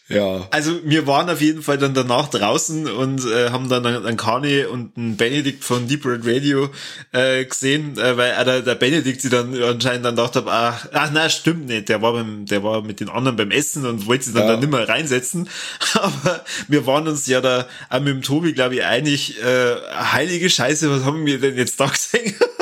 Ja. Also wir waren auf jeden Fall dann danach draußen und äh, haben dann einen Kani und einen Benedikt von Deep Red Radio äh, gesehen, äh, weil äh, der, der Benedikt sie dann anscheinend dann dachte, ach, ach nein, stimmt nicht, der war beim, der war mit den anderen beim Essen und wollte sie dann, ja. dann nicht mehr reinsetzen. <laughs> Aber wir waren uns ja da auch mit dem Tobi, glaube ich, einig, äh, heilige Scheiße, was haben wir denn jetzt da gesehen? <laughs>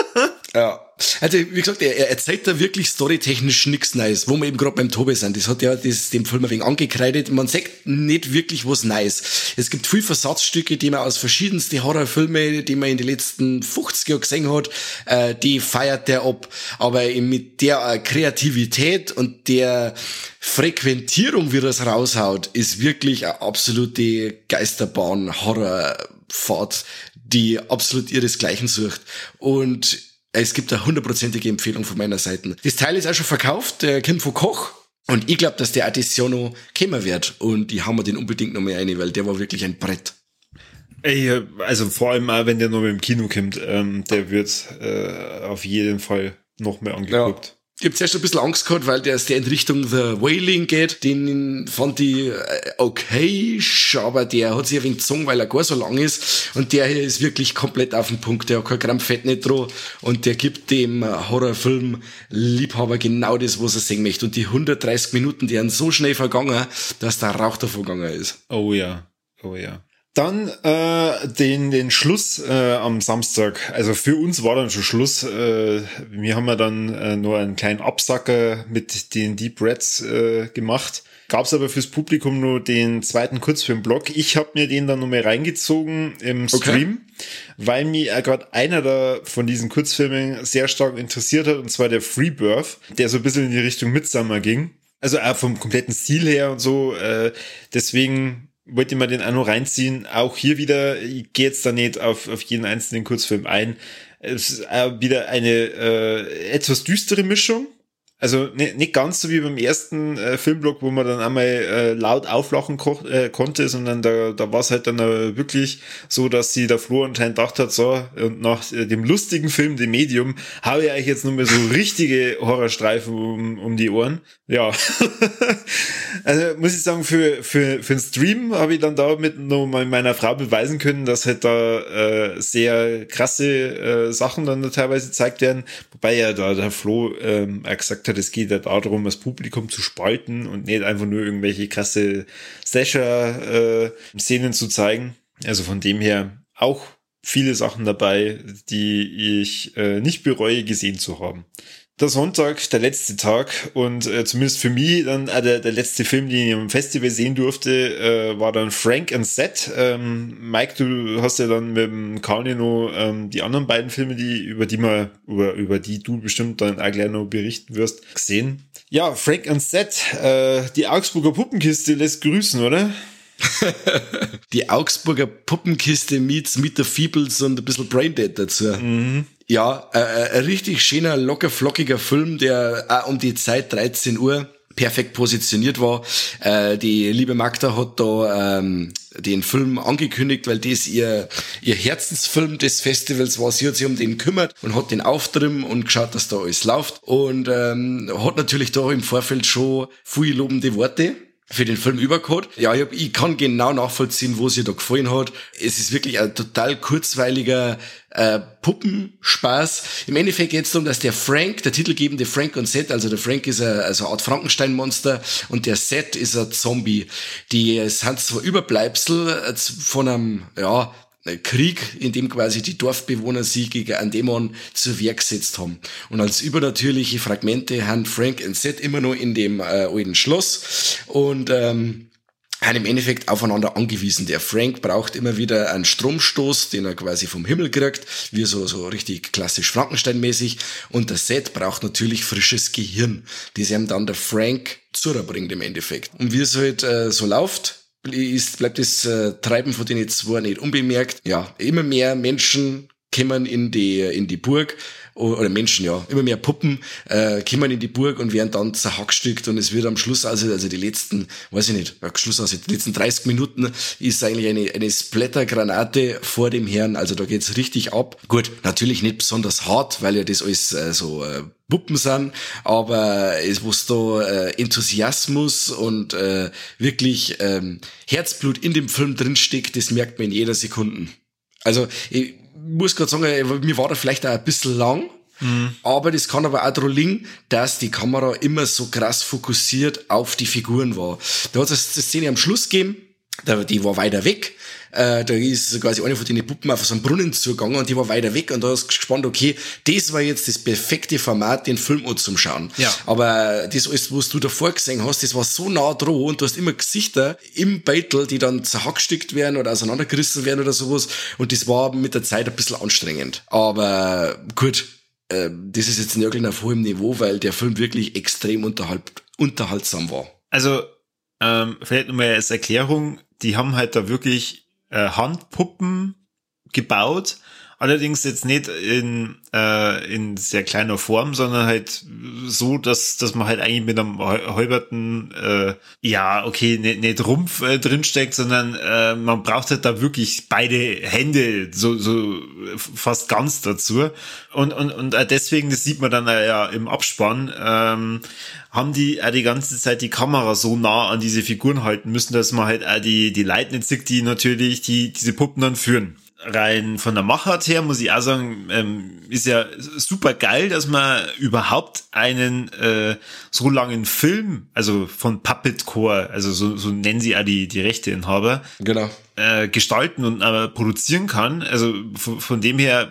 Ja. Also, wie gesagt, er, er erzählt da wirklich storytechnisch nichts Neues, wo wir eben gerade beim Tobi sind. Das hat ja das, dem Film ein wenig angekreidet. Man sagt nicht wirklich was Neues. Es gibt viel Versatzstücke, die man aus verschiedensten Horrorfilmen, die man in den letzten 50 Jahren gesehen hat, äh, die feiert der ab. Aber mit der äh, Kreativität und der Frequentierung, wie es raushaut, ist wirklich eine absolute Geisterbahn-Horrorfahrt, die absolut ihresgleichen sucht. Und es gibt eine hundertprozentige Empfehlung von meiner Seite. Das Teil ist auch schon verkauft, der kommt von Koch. Und ich glaube, dass der Addition noch kommen wird. Und ich haben wir den unbedingt noch mehr rein, weil der war wirklich ein Brett. Ey, also vor allem auch, wenn der noch im Kino kommt, ähm, der wird äh, auf jeden Fall noch mehr angeguckt. Ja. Ich habe zuerst ein bisschen Angst gehabt, weil der, der in Richtung The Wailing geht. Den fand ich äh, okay, aber der hat sich ein wenig gezogen, weil er gar so lang ist. Und der hier ist wirklich komplett auf den Punkt. Der hat kein Gramm Fett nicht dran. Und der gibt dem Horrorfilm-Liebhaber genau das, was er sehen möchte. Und die 130 Minuten, die sind so schnell vergangen, dass der Rauch davon gegangen ist. Oh ja, oh ja. Dann äh, den, den Schluss äh, am Samstag. Also für uns war dann schon Schluss. Äh, wir haben ja dann äh, nur einen kleinen Absacker mit den Deep Reds äh, gemacht. Gab es aber fürs Publikum nur den zweiten Kurzfilm-Blog. Ich habe mir den dann nochmal reingezogen im Stream, okay. weil mir äh, gerade einer da von diesen Kurzfilmen sehr stark interessiert hat, und zwar der Freebirth, der so ein bisschen in die Richtung Midsummer ging. Also auch vom kompletten Stil her und so. Äh, deswegen wollte mal den noch reinziehen. Auch hier wieder, ich gehe jetzt da nicht auf, auf jeden einzelnen Kurzfilm ein. Es ist wieder eine äh, etwas düstere Mischung. Also nicht, nicht ganz so wie beim ersten äh, Filmblock, wo man dann einmal äh, laut auflachen ko äh, konnte, sondern da, da war es halt dann äh, wirklich so, dass sie der Flo anscheinend gedacht hat, so, und nach äh, dem lustigen Film, dem Medium, habe ich eigentlich jetzt nur mehr so richtige Horrorstreifen um, um die Ohren. Ja. <laughs> also muss ich sagen, für, für, für den Stream habe ich dann damit noch mal meiner Frau beweisen können, dass halt da äh, sehr krasse äh, Sachen dann da teilweise gezeigt werden. Wobei ja da der Flo ähm, gesagt hat, es geht ja darum, das Publikum zu spalten und nicht einfach nur irgendwelche krasse Slasher-Szenen äh, zu zeigen. Also von dem her auch viele Sachen dabei, die ich äh, nicht bereue gesehen zu haben der Sonntag, der letzte Tag und äh, zumindest für mich dann äh, der, der letzte Film, den ich am Festival sehen durfte, äh, war dann Frank and Set. Ähm, Mike, du hast ja dann mit dem Carnino ähm, die anderen beiden Filme, die über die mal über über die du bestimmt dann auch gleich noch berichten wirst, gesehen. Ja, Frank and Set, äh, die Augsburger Puppenkiste lässt grüßen, oder? <laughs> die Augsburger Puppenkiste meets Meet the Feebles und ein bisschen Braindead dazu. Mhm. Ja, äh, äh, ein richtig schöner, locker flockiger Film, der auch um die Zeit 13 Uhr perfekt positioniert war. Äh, die liebe Magda hat da ähm, den Film angekündigt, weil das ihr, ihr Herzensfilm des Festivals war. Sie hat sich um den kümmert und hat den auftrimmen und geschaut, dass da alles läuft. Und ähm, hat natürlich da im Vorfeld schon viele lobende Worte für den Film übergehabt. Ja, ich, hab, ich kann genau nachvollziehen, wo sie da gefallen hat. Es ist wirklich ein total kurzweiliger äh, Puppenspaß. Im Endeffekt geht es darum, dass der Frank, der titelgebende Frank und Seth, also der Frank ist ein, also eine Art Frankenstein-Monster und der Seth ist ein Zombie. Die sind zwar Überbleibsel äh, von einem, ja, Krieg, in dem quasi die Dorfbewohner sich gegen einen Dämon zur Wehr gesetzt haben. Und als übernatürliche Fragmente haben Frank und Seth immer noch in dem äh, alten Schloss und ähm, haben im Endeffekt aufeinander angewiesen. Der Frank braucht immer wieder einen Stromstoß, den er quasi vom Himmel kriegt, wie so, so richtig klassisch Frankenstein-mäßig. Und der Seth braucht natürlich frisches Gehirn, das ihm dann der Frank bringt im Endeffekt. Und wie es halt äh, so läuft, ist, bleibt das äh, Treiben von denen zwei nicht unbemerkt. Ja, immer mehr Menschen kommen in die, in die Burg, oder Menschen, ja, immer mehr Puppen, äh, kommen in die Burg und werden dann zerhackstückt und es wird am Schluss, also, also die letzten, weiß ich nicht, Schluss also die letzten 30 Minuten ist eigentlich eine, eine Splattergranate vor dem Herrn, also da geht's richtig ab. Gut, natürlich nicht besonders hart, weil ja das alles äh, so äh, Puppen sind, aber es muss da äh, Enthusiasmus und äh, wirklich ähm, Herzblut in dem Film drinsteckt, das merkt man in jeder Sekunde. Also ich muss gerade sagen, mir war da vielleicht auch ein bisschen lang, mhm. aber das kann aber auch daran liegen, dass die Kamera immer so krass fokussiert auf die Figuren war. Da hat es eine Szene am Schluss gegeben, die war weiter weg äh, da ist quasi eine von den Puppen auf so einen Brunnen zugegangen und die war weiter weg und da hast du gespannt, okay, das war jetzt das perfekte Format, den Film zum Schauen. Ja. Aber das alles, was du davor gesehen hast, das war so nah dran und du hast immer Gesichter im Beitel, die dann zerhackstückt werden oder auseinandergerissen werden oder sowas und das war mit der Zeit ein bisschen anstrengend. Aber gut, äh, das ist jetzt nörgeln auf hohem Niveau, weil der Film wirklich extrem unterhalt, unterhaltsam war. Also, ähm, vielleicht nochmal als Erklärung, die haben halt da wirklich äh, Handpuppen gebaut. Allerdings jetzt nicht in, äh, in sehr kleiner Form, sondern halt so, dass, dass man halt eigentlich mit einem halberten, äh, ja, okay, nicht, nicht Rumpf äh, drinsteckt, sondern äh, man braucht halt da wirklich beide Hände, so, so fast ganz dazu. Und, und, und deswegen, das sieht man dann ja im Abspann, ähm, haben die auch die ganze Zeit die Kamera so nah an diese Figuren halten müssen, dass man halt auch die, die Leute die natürlich die, diese Puppen dann führen rein von der Machart her muss ich auch sagen, ähm, ist ja super geil, dass man überhaupt einen äh, so langen Film, also von Puppet Core, also so, so nennen sie auch die, die Rechteinhaber, genau äh, gestalten und äh, produzieren kann. Also von, von dem her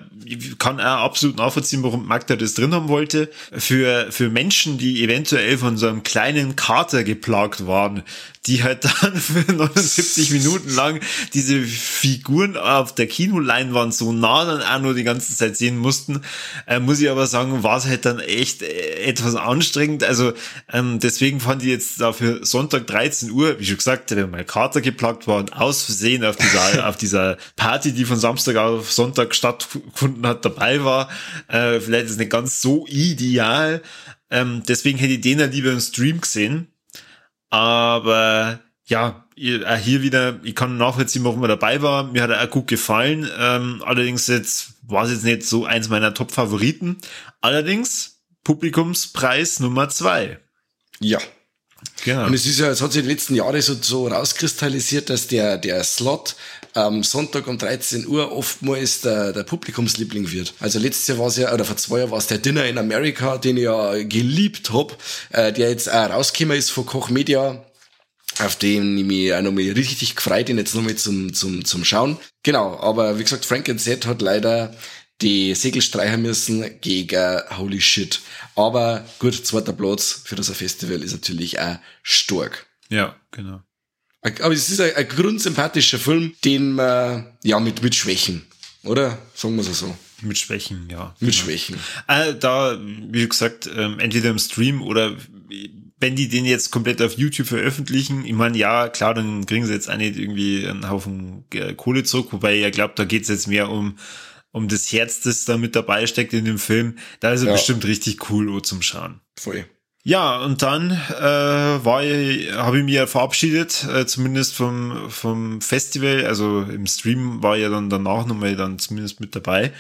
kann er absolut nachvollziehen, warum Magda das drin haben wollte. Für, für Menschen, die eventuell von so einem kleinen Kater geplagt waren, die halt <laughs> dann für 79 Minuten lang diese Figuren auf der Kinoleinwand so nah dann auch nur die ganze Zeit sehen mussten, äh, muss ich aber sagen, war es halt dann echt äh, etwas anstrengend. Also ähm, deswegen fand ich jetzt dafür Sonntag 13 Uhr, wie schon gesagt, wenn mein Kater geplagt war und aus Versehen gesehen auf dieser, <laughs> auf dieser Party, die von Samstag auf Sonntag stattgefunden hat, dabei war. Äh, vielleicht ist es nicht ganz so ideal. Ähm, deswegen hätte ich den ja lieber im Stream gesehen. Aber ja, hier wieder, ich kann nachvollziehen, warum er dabei war. Mir hat er auch gut gefallen. Ähm, allerdings jetzt war es jetzt nicht so eins meiner Top-Favoriten. Allerdings Publikumspreis Nummer zwei. Ja, Genau. Und es ist ja, es hat sich in den letzten Jahren so, so rauskristallisiert, dass der, der Slot am Sonntag um 13 Uhr oftmals der, der Publikumsliebling wird. Also letztes Jahr war es ja, oder vor zwei Jahren war es der Dinner in America, den ich ja geliebt hab, äh, der jetzt auch rausgekommen ist von Koch Media auf den ich mich auch nochmal richtig gefreut, den jetzt nochmal zum, zum, zum Schauen. Genau, aber wie gesagt, Frank Z hat leider die Segel streichen müssen gegen Holy Shit. Aber gut, zweiter Platz für das Festival ist natürlich auch stark. Ja, genau. Aber es ist ein, ein grundsympathischer Film, den man ja mit, mit Schwächen, oder? Sagen wir es so. Mit Schwächen, ja. Mit genau. Schwächen. Äh, da, wie gesagt, ähm, entweder im Stream oder wenn die den jetzt komplett auf YouTube veröffentlichen, ich meine, ja, klar, dann kriegen sie jetzt auch nicht irgendwie einen Haufen äh, Kohle zurück, wobei ich ja glaube, da geht es jetzt mehr um um das Herz, das da mit dabei steckt in dem Film. Da ist er ja. bestimmt richtig cool oh, zum Schauen. Voll. Ja, und dann äh, war ich, habe ich mich ja verabschiedet, äh, zumindest vom, vom Festival. Also im Stream war ja dann danach nochmal dann zumindest mit dabei.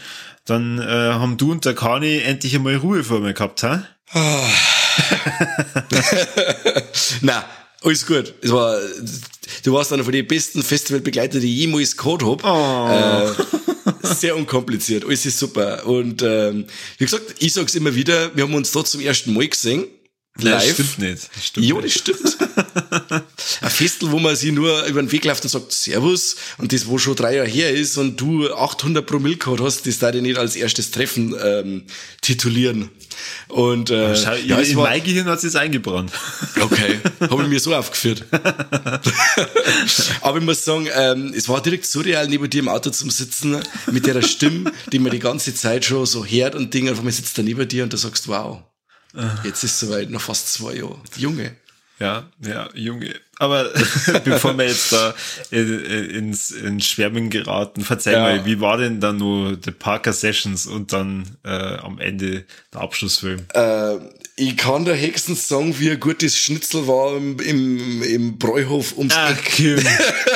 Dann äh, haben du und der Kani endlich einmal Ruhe vor mir gehabt, hä? <laughs> <laughs> na, alles gut. Es war, du warst einer von den besten Festivalbegleiter, die ich jemals gehabt hab. Oh. Äh, sehr unkompliziert, alles ist super. Und ähm, wie gesagt, ich sag's immer wieder, wir haben uns da zum ersten Mal gesehen. Live. Das stimmt nicht. Das stimmt ja, das stimmt. <laughs> ein Festel, wo man sich nur über den Weg läuft und sagt Servus und das, wo schon drei Jahre her ist und du 800 Promille gehabt hast, das darf ich nicht als erstes Treffen ähm, titulieren. Und äh, Schau, ja, in mein Gehirn hat es eingebrannt. <laughs> Okay, habe ich mir so aufgeführt. <laughs> Aber ich muss sagen, ähm, es war direkt surreal, neben dir im Auto zum Sitzen, mit der Stimme, die man die ganze Zeit schon so hört und Dinge, und man sitzt da neben dir und du sagst, wow, jetzt ist es soweit, noch fast zwei Jahre. Junge. Ja, ja, Junge. Aber <laughs> bevor wir jetzt da ins, ins Schwärmen geraten, verzeih ja. mal, wie war denn dann nur die Parker Sessions und dann äh, am Ende der Abschlussfilm? Äh, ich kann der höchstens sagen, wie ein gutes Schnitzel war im, im, im Bräuhof ums Eck. Kim.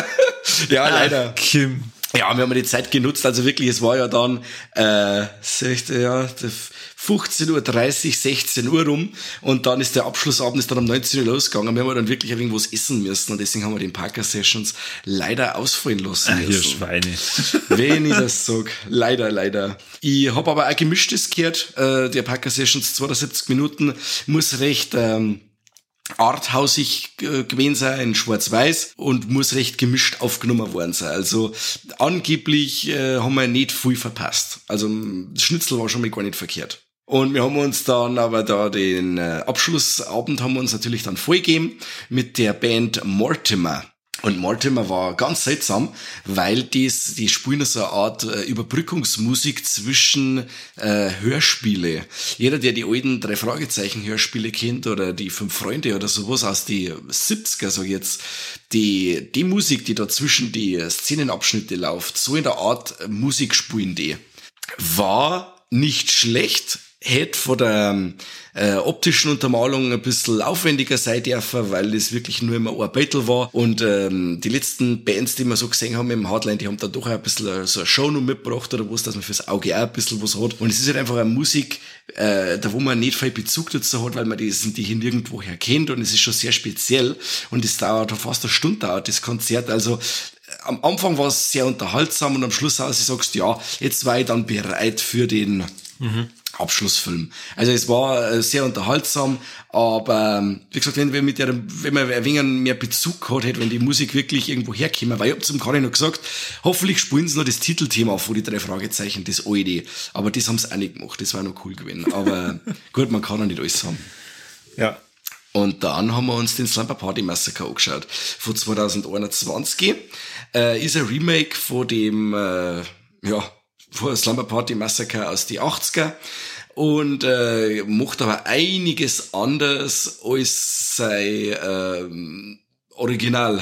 <laughs> ja, leider. Ah, Kim. Ja, wir haben die Zeit genutzt, also wirklich, es war ja dann, äh, 16, ja, 15.30 Uhr, 16 Uhr rum und dann ist der Abschlussabend ist dann um 19 Uhr losgegangen. Wir haben dann wirklich irgendwas essen müssen und deswegen haben wir den Parker Sessions leider ausfallen lassen Ach, ihr Schweine. <laughs> Wenn ich das sag. Leider, leider. Ich habe aber auch gemischtes gehört. Äh, der Parker Sessions 72 Minuten muss recht... Ähm, arthausig äh, gewesen sein, in schwarz-weiß und muss recht gemischt aufgenommen worden sein. Also angeblich äh, haben wir nicht viel verpasst. Also Schnitzel war schon mal gar nicht verkehrt. Und wir haben uns dann aber da den äh, Abschlussabend haben wir uns natürlich dann vollgegeben mit der Band Mortimer. Und Mortimer war ganz seltsam, weil dies, die spielen so eine Art äh, Überbrückungsmusik zwischen äh, Hörspiele. Jeder, der die alten drei Fragezeichen Hörspiele kennt oder die fünf Freunde oder sowas aus die 70er, sag ich jetzt, die, die Musik, die da zwischen die Szenenabschnitte läuft, so in der Art Musik spielen die, war nicht schlecht, hätte von der äh, optischen Untermalung ein bisschen aufwendiger sein dürfen, weil es wirklich nur immer ein Battle war. Und ähm, die letzten Bands, die wir so gesehen haben im Hardline, die haben da doch ein bisschen so eine Show noch mitgebracht oder was, dass man fürs Auge auch ein bisschen was hat. Und es ist halt einfach eine Musik, äh, da wo man nicht viel Bezug dazu hat, weil man die, die hier nirgendwoher kennt und es ist schon sehr speziell und es dauert fast eine Stunde dauert das Konzert. Also am Anfang war es sehr unterhaltsam und am Schluss aus, du sagst, ja, jetzt war ich dann bereit für den mhm. Abschlussfilm. Also es war äh, sehr unterhaltsam, aber ähm, wie gesagt, wenn, wenn, mit der, wenn man ein wenig mehr Bezug gehabt hätte, wenn die Musik wirklich irgendwo herkäme, weil ich hab zum gerade noch gesagt, hoffentlich spielen sie noch das Titelthema vor die drei Fragezeichen, das alte. Aber das haben sie auch nicht gemacht, das war noch cool gewesen. Aber <laughs> gut, man kann ja nicht alles haben. Ja. Und dann haben wir uns den Slumber Party Massacre angeschaut. Von 2021. Äh, ist ein Remake von dem, äh, ja, Slumber Party Massacre aus die 80er und äh, macht aber einiges anders als sein ähm, Original.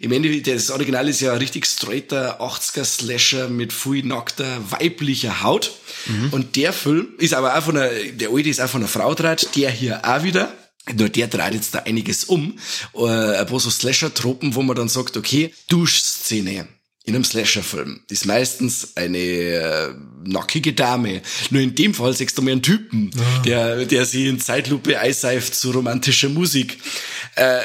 Im Endeffekt, das Original ist ja ein richtig straighter 80er Slasher mit viel nackter weiblicher Haut. Mhm. Und der Film ist aber auch von einer, der alte ist auch von einer Frau dreht, der hier auch wieder. Nur der dreht jetzt da einiges um. Äh, ein paar so Slasher-Tropen, wo man dann sagt, okay, Duschszene in einem Slasher-Film ist meistens eine äh, nackige Dame. Nur in dem Fall siehst du mal einen Typen, ja. der, der sie in Zeitlupe eiseift zu romantischer Musik. Äh,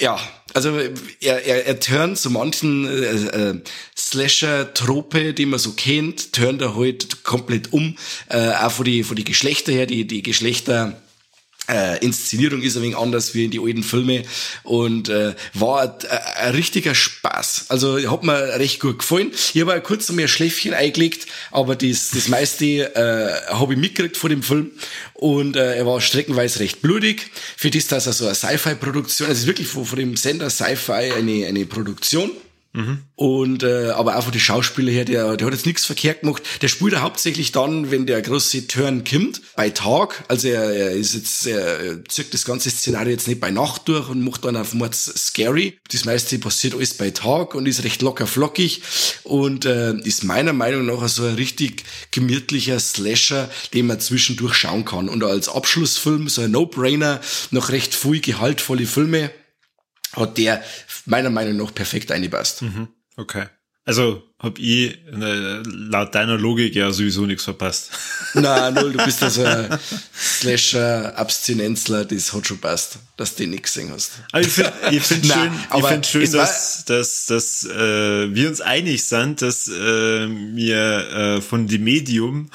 ja, also er, er, er turnt zu manchen äh, äh, Slasher-Trope, die man so kennt, turnt er halt komplett um. Äh, auch von die, von die Geschlechter her, die, die Geschlechter äh, Inszenierung ist ein wenig anders wie in die alten Filme und äh, war ein, ein richtiger Spaß. Also hat mir recht gut gefallen. Ich habe kurz mehr Schläfchen eingelegt, aber das, das meiste äh, habe ich mitgekriegt vor dem Film und äh, er war streckenweise recht blutig. Für das, dass er so eine Sci-Fi-Produktion, also wirklich von, von dem Sender Sci-Fi eine, eine Produktion Mhm. Und äh, aber auch von den Schauspieler her, der, der hat jetzt nichts verkehrt gemacht. Der spielt er hauptsächlich dann, wenn der große Turn kommt, bei Tag. Also er, er ist jetzt, er zieht das ganze Szenario jetzt nicht bei Nacht durch und macht dann auf Mords scary. Das meiste passiert alles bei Tag und ist recht locker flockig und äh, ist meiner Meinung nach so ein richtig gemütlicher Slasher, den man zwischendurch schauen kann. Und als Abschlussfilm so ein No-Brainer, noch recht viel gehaltvolle Filme hat der meiner Meinung nach perfekt eingepasst. Mhm. Okay. Also hab ich äh, laut deiner Logik ja sowieso nichts verpasst. <laughs> Na null, du bist also ein <laughs> Slasher, Abstinenzler, das hat schon passt, dass du nichts gesehen hast. Aber ich finde ich find <laughs> schön, ich find schön dass, dass, dass äh, wir uns einig sind, dass äh, wir äh, von dem Medium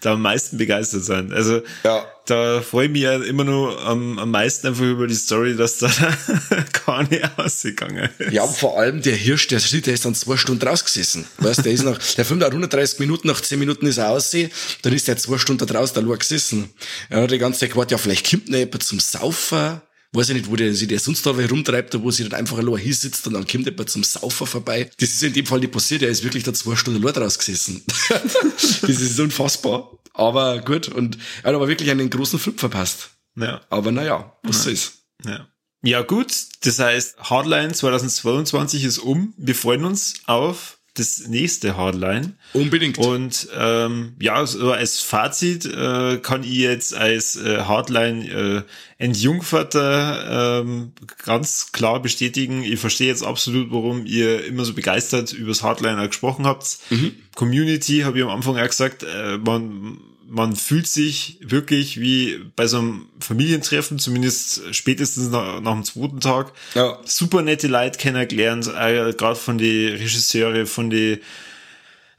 da am meisten begeistert sind. Also ja. da freue ich mich ja immer nur am, am meisten einfach über die Story, dass da <laughs> gar nicht ausgegangen ist. Ja, vor allem der Hirsch, der, der ist dann zwei Stunden rausgesessen. Weißt, der ist nach, der Film dauert 130 Minuten, nach 10 Minuten ist er aussehen, dann ist der zwei Stunden da draußen da gesessen. Er hat die ganze Zeit gewartet, ja, vielleicht kommt noch jemand zum Saufen weiß ich nicht, wo der sich der sonst da rumtreibt, wo sie dann einfach allein hier sitzt und dann kommt jemand zum Saufer vorbei. Das ist in dem Fall nicht passiert, er ist wirklich da zwei Stunden allein rausgesessen. <laughs> das ist unfassbar. Aber gut, und er hat aber wirklich einen großen Flip verpasst. Ja. Aber naja, was ja. ist. Ja. Ja gut, das heißt, Hardline 2022 ist um. Wir freuen uns auf das nächste Hardline. Unbedingt. Und ähm, ja, so als Fazit äh, kann ich jetzt als äh, Hardline äh, Entjungferter ähm, ganz klar bestätigen, ich verstehe jetzt absolut, warum ihr immer so begeistert übers Hardline gesprochen habt. Mhm. Community, habe ich am Anfang auch gesagt, äh, man man fühlt sich wirklich wie bei so einem Familientreffen, zumindest spätestens nach, nach dem zweiten Tag. Ja. Super nette Leute kennengelernt, äh, gerade von die Regisseure, von die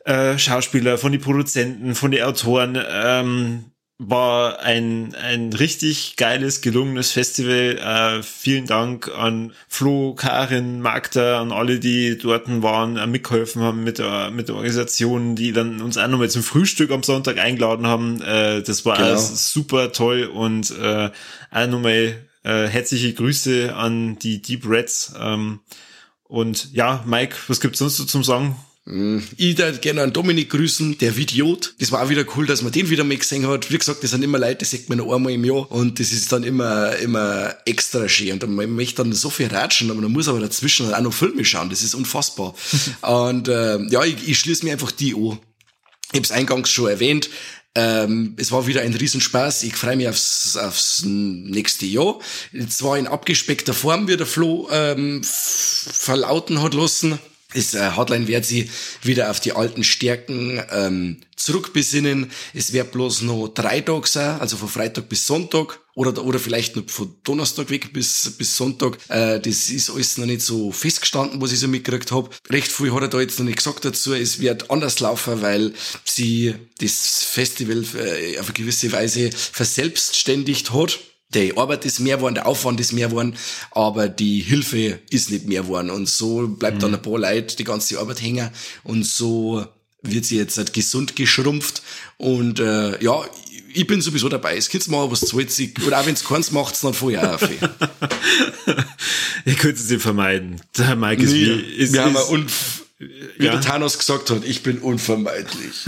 äh, Schauspieler, von die Produzenten, von die Autoren. Ähm, war ein, ein richtig geiles, gelungenes Festival. Äh, vielen Dank an Flo, Karin, Magda, an alle, die dort waren, äh, mitgeholfen haben mit der, mit der Organisation, die dann uns auch nochmal zum Frühstück am Sonntag eingeladen haben. Äh, das war genau. alles super toll und äh, auch nochmal äh, herzliche Grüße an die Deep Reds. Ähm, und ja, Mike, was gibt's sonst so zum Sagen? Mm. Ich würde gerne an Dominik grüßen, der Vidiot. Das war auch wieder cool, dass man den wieder mal gesehen hat. Wie gesagt, das sind immer Leute, das sieht man noch einmal im Jahr. Und das ist dann immer, immer extra schön. Und man möchte dann so viel ratschen, aber man muss aber dazwischen auch noch Filme schauen. Das ist unfassbar. <laughs> und äh, ja, ich, ich schließe mir einfach die an. Ich habe es eingangs schon erwähnt. Ähm, es war wieder ein Riesenspaß. Ich freue mich aufs, aufs nächste Jahr. Zwar in abgespeckter Form, wie der Flo ähm, verlauten hat lassen ist äh, Hotline wird sie wieder auf die alten Stärken ähm, zurückbesinnen. Es wird bloß noch drei Tage sein, also von Freitag bis Sonntag oder oder vielleicht noch von Donnerstag weg bis bis Sonntag. Äh, das ist alles noch nicht so festgestanden, was ich so mitgekriegt habe. Recht viel hat er da jetzt noch nicht gesagt dazu. Es wird anders laufen, weil sie das Festival äh, auf eine gewisse Weise verselbstständigt hat die Arbeit ist mehr geworden, der Aufwand ist mehr geworden, aber die Hilfe ist nicht mehr geworden. Und so bleibt mhm. dann ein paar Leute die ganze Arbeit hängen und so wird sie jetzt halt gesund geschrumpft. Und äh, ja, ich bin sowieso dabei. Es gibt mal was zahlt oder auch wenn es keins macht, dann vorher auch viel. <laughs> Ihr könnt es nicht vermeiden. Der Mike ist nee, wie, ist, wir ist, haben unf wie ja? der Thanos gesagt hat, ich bin unvermeidlich.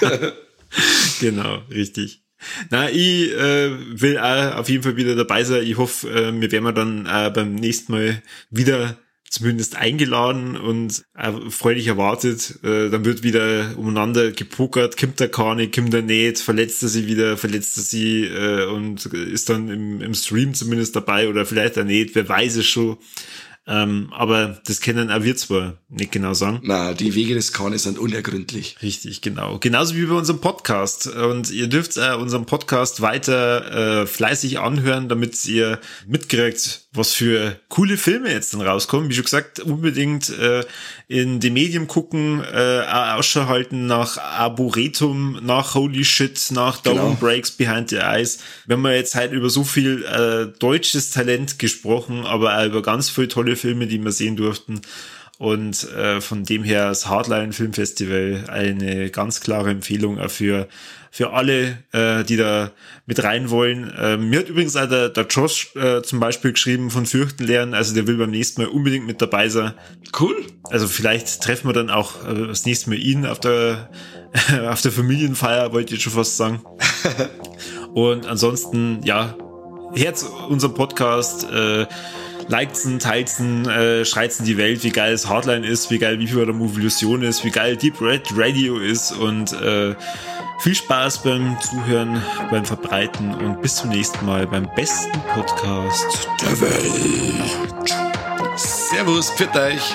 <laughs> <laughs> genau, richtig. Na, ich äh, will auch auf jeden Fall wieder dabei sein. Ich hoffe, äh, wir werden dann äh, beim nächsten Mal wieder zumindest eingeladen und äh, freudig erwartet. Äh, dann wird wieder umeinander gepokert, kommt der keine, kommt der nicht, verletzt er sie wieder, verletzt er sie äh, und ist dann im, im Stream zumindest dabei oder vielleicht auch nicht, wer weiß es schon. Ähm, aber das kennen auch wir zwar nicht genau sagen. Na, die Wege des Kahnes sind unergründlich. Richtig, genau. Genauso wie bei unserem Podcast. Und ihr dürft äh, unseren Podcast weiter äh, fleißig anhören, damit ihr mitkriegt, was für coole Filme jetzt dann rauskommen. Wie schon gesagt, unbedingt äh, in die Medien gucken, äh, Ausschau halten nach Arboretum, nach Holy Shit, nach Down genau. Breaks Behind the Eyes. Wir haben ja jetzt halt über so viel äh, deutsches Talent gesprochen, aber auch über ganz viele tolle Filme, die wir sehen durften. Und äh, von dem her das Hardline Filmfestival eine ganz klare Empfehlung für für alle, äh, die da mit rein wollen. Äh, mir hat übrigens auch der, der Josh äh, zum Beispiel geschrieben von Fürchten lernen, also der will beim nächsten Mal unbedingt mit dabei sein. Cool. Also vielleicht treffen wir dann auch äh, das nächste Mal ihn auf der <laughs> auf der Familienfeier, wollte ich schon fast sagen. <laughs> Und ansonsten, ja, Herz unserem Podcast, äh, likedsen, teiltsen, äh, schreitsen die Welt, wie geil es Hardline ist, wie geil wie viel der Movilusion ist, wie geil Deep Red Radio ist und äh, viel Spaß beim Zuhören, beim Verbreiten und bis zum nächsten Mal beim besten Podcast der Welt. Servus, pfiat euch.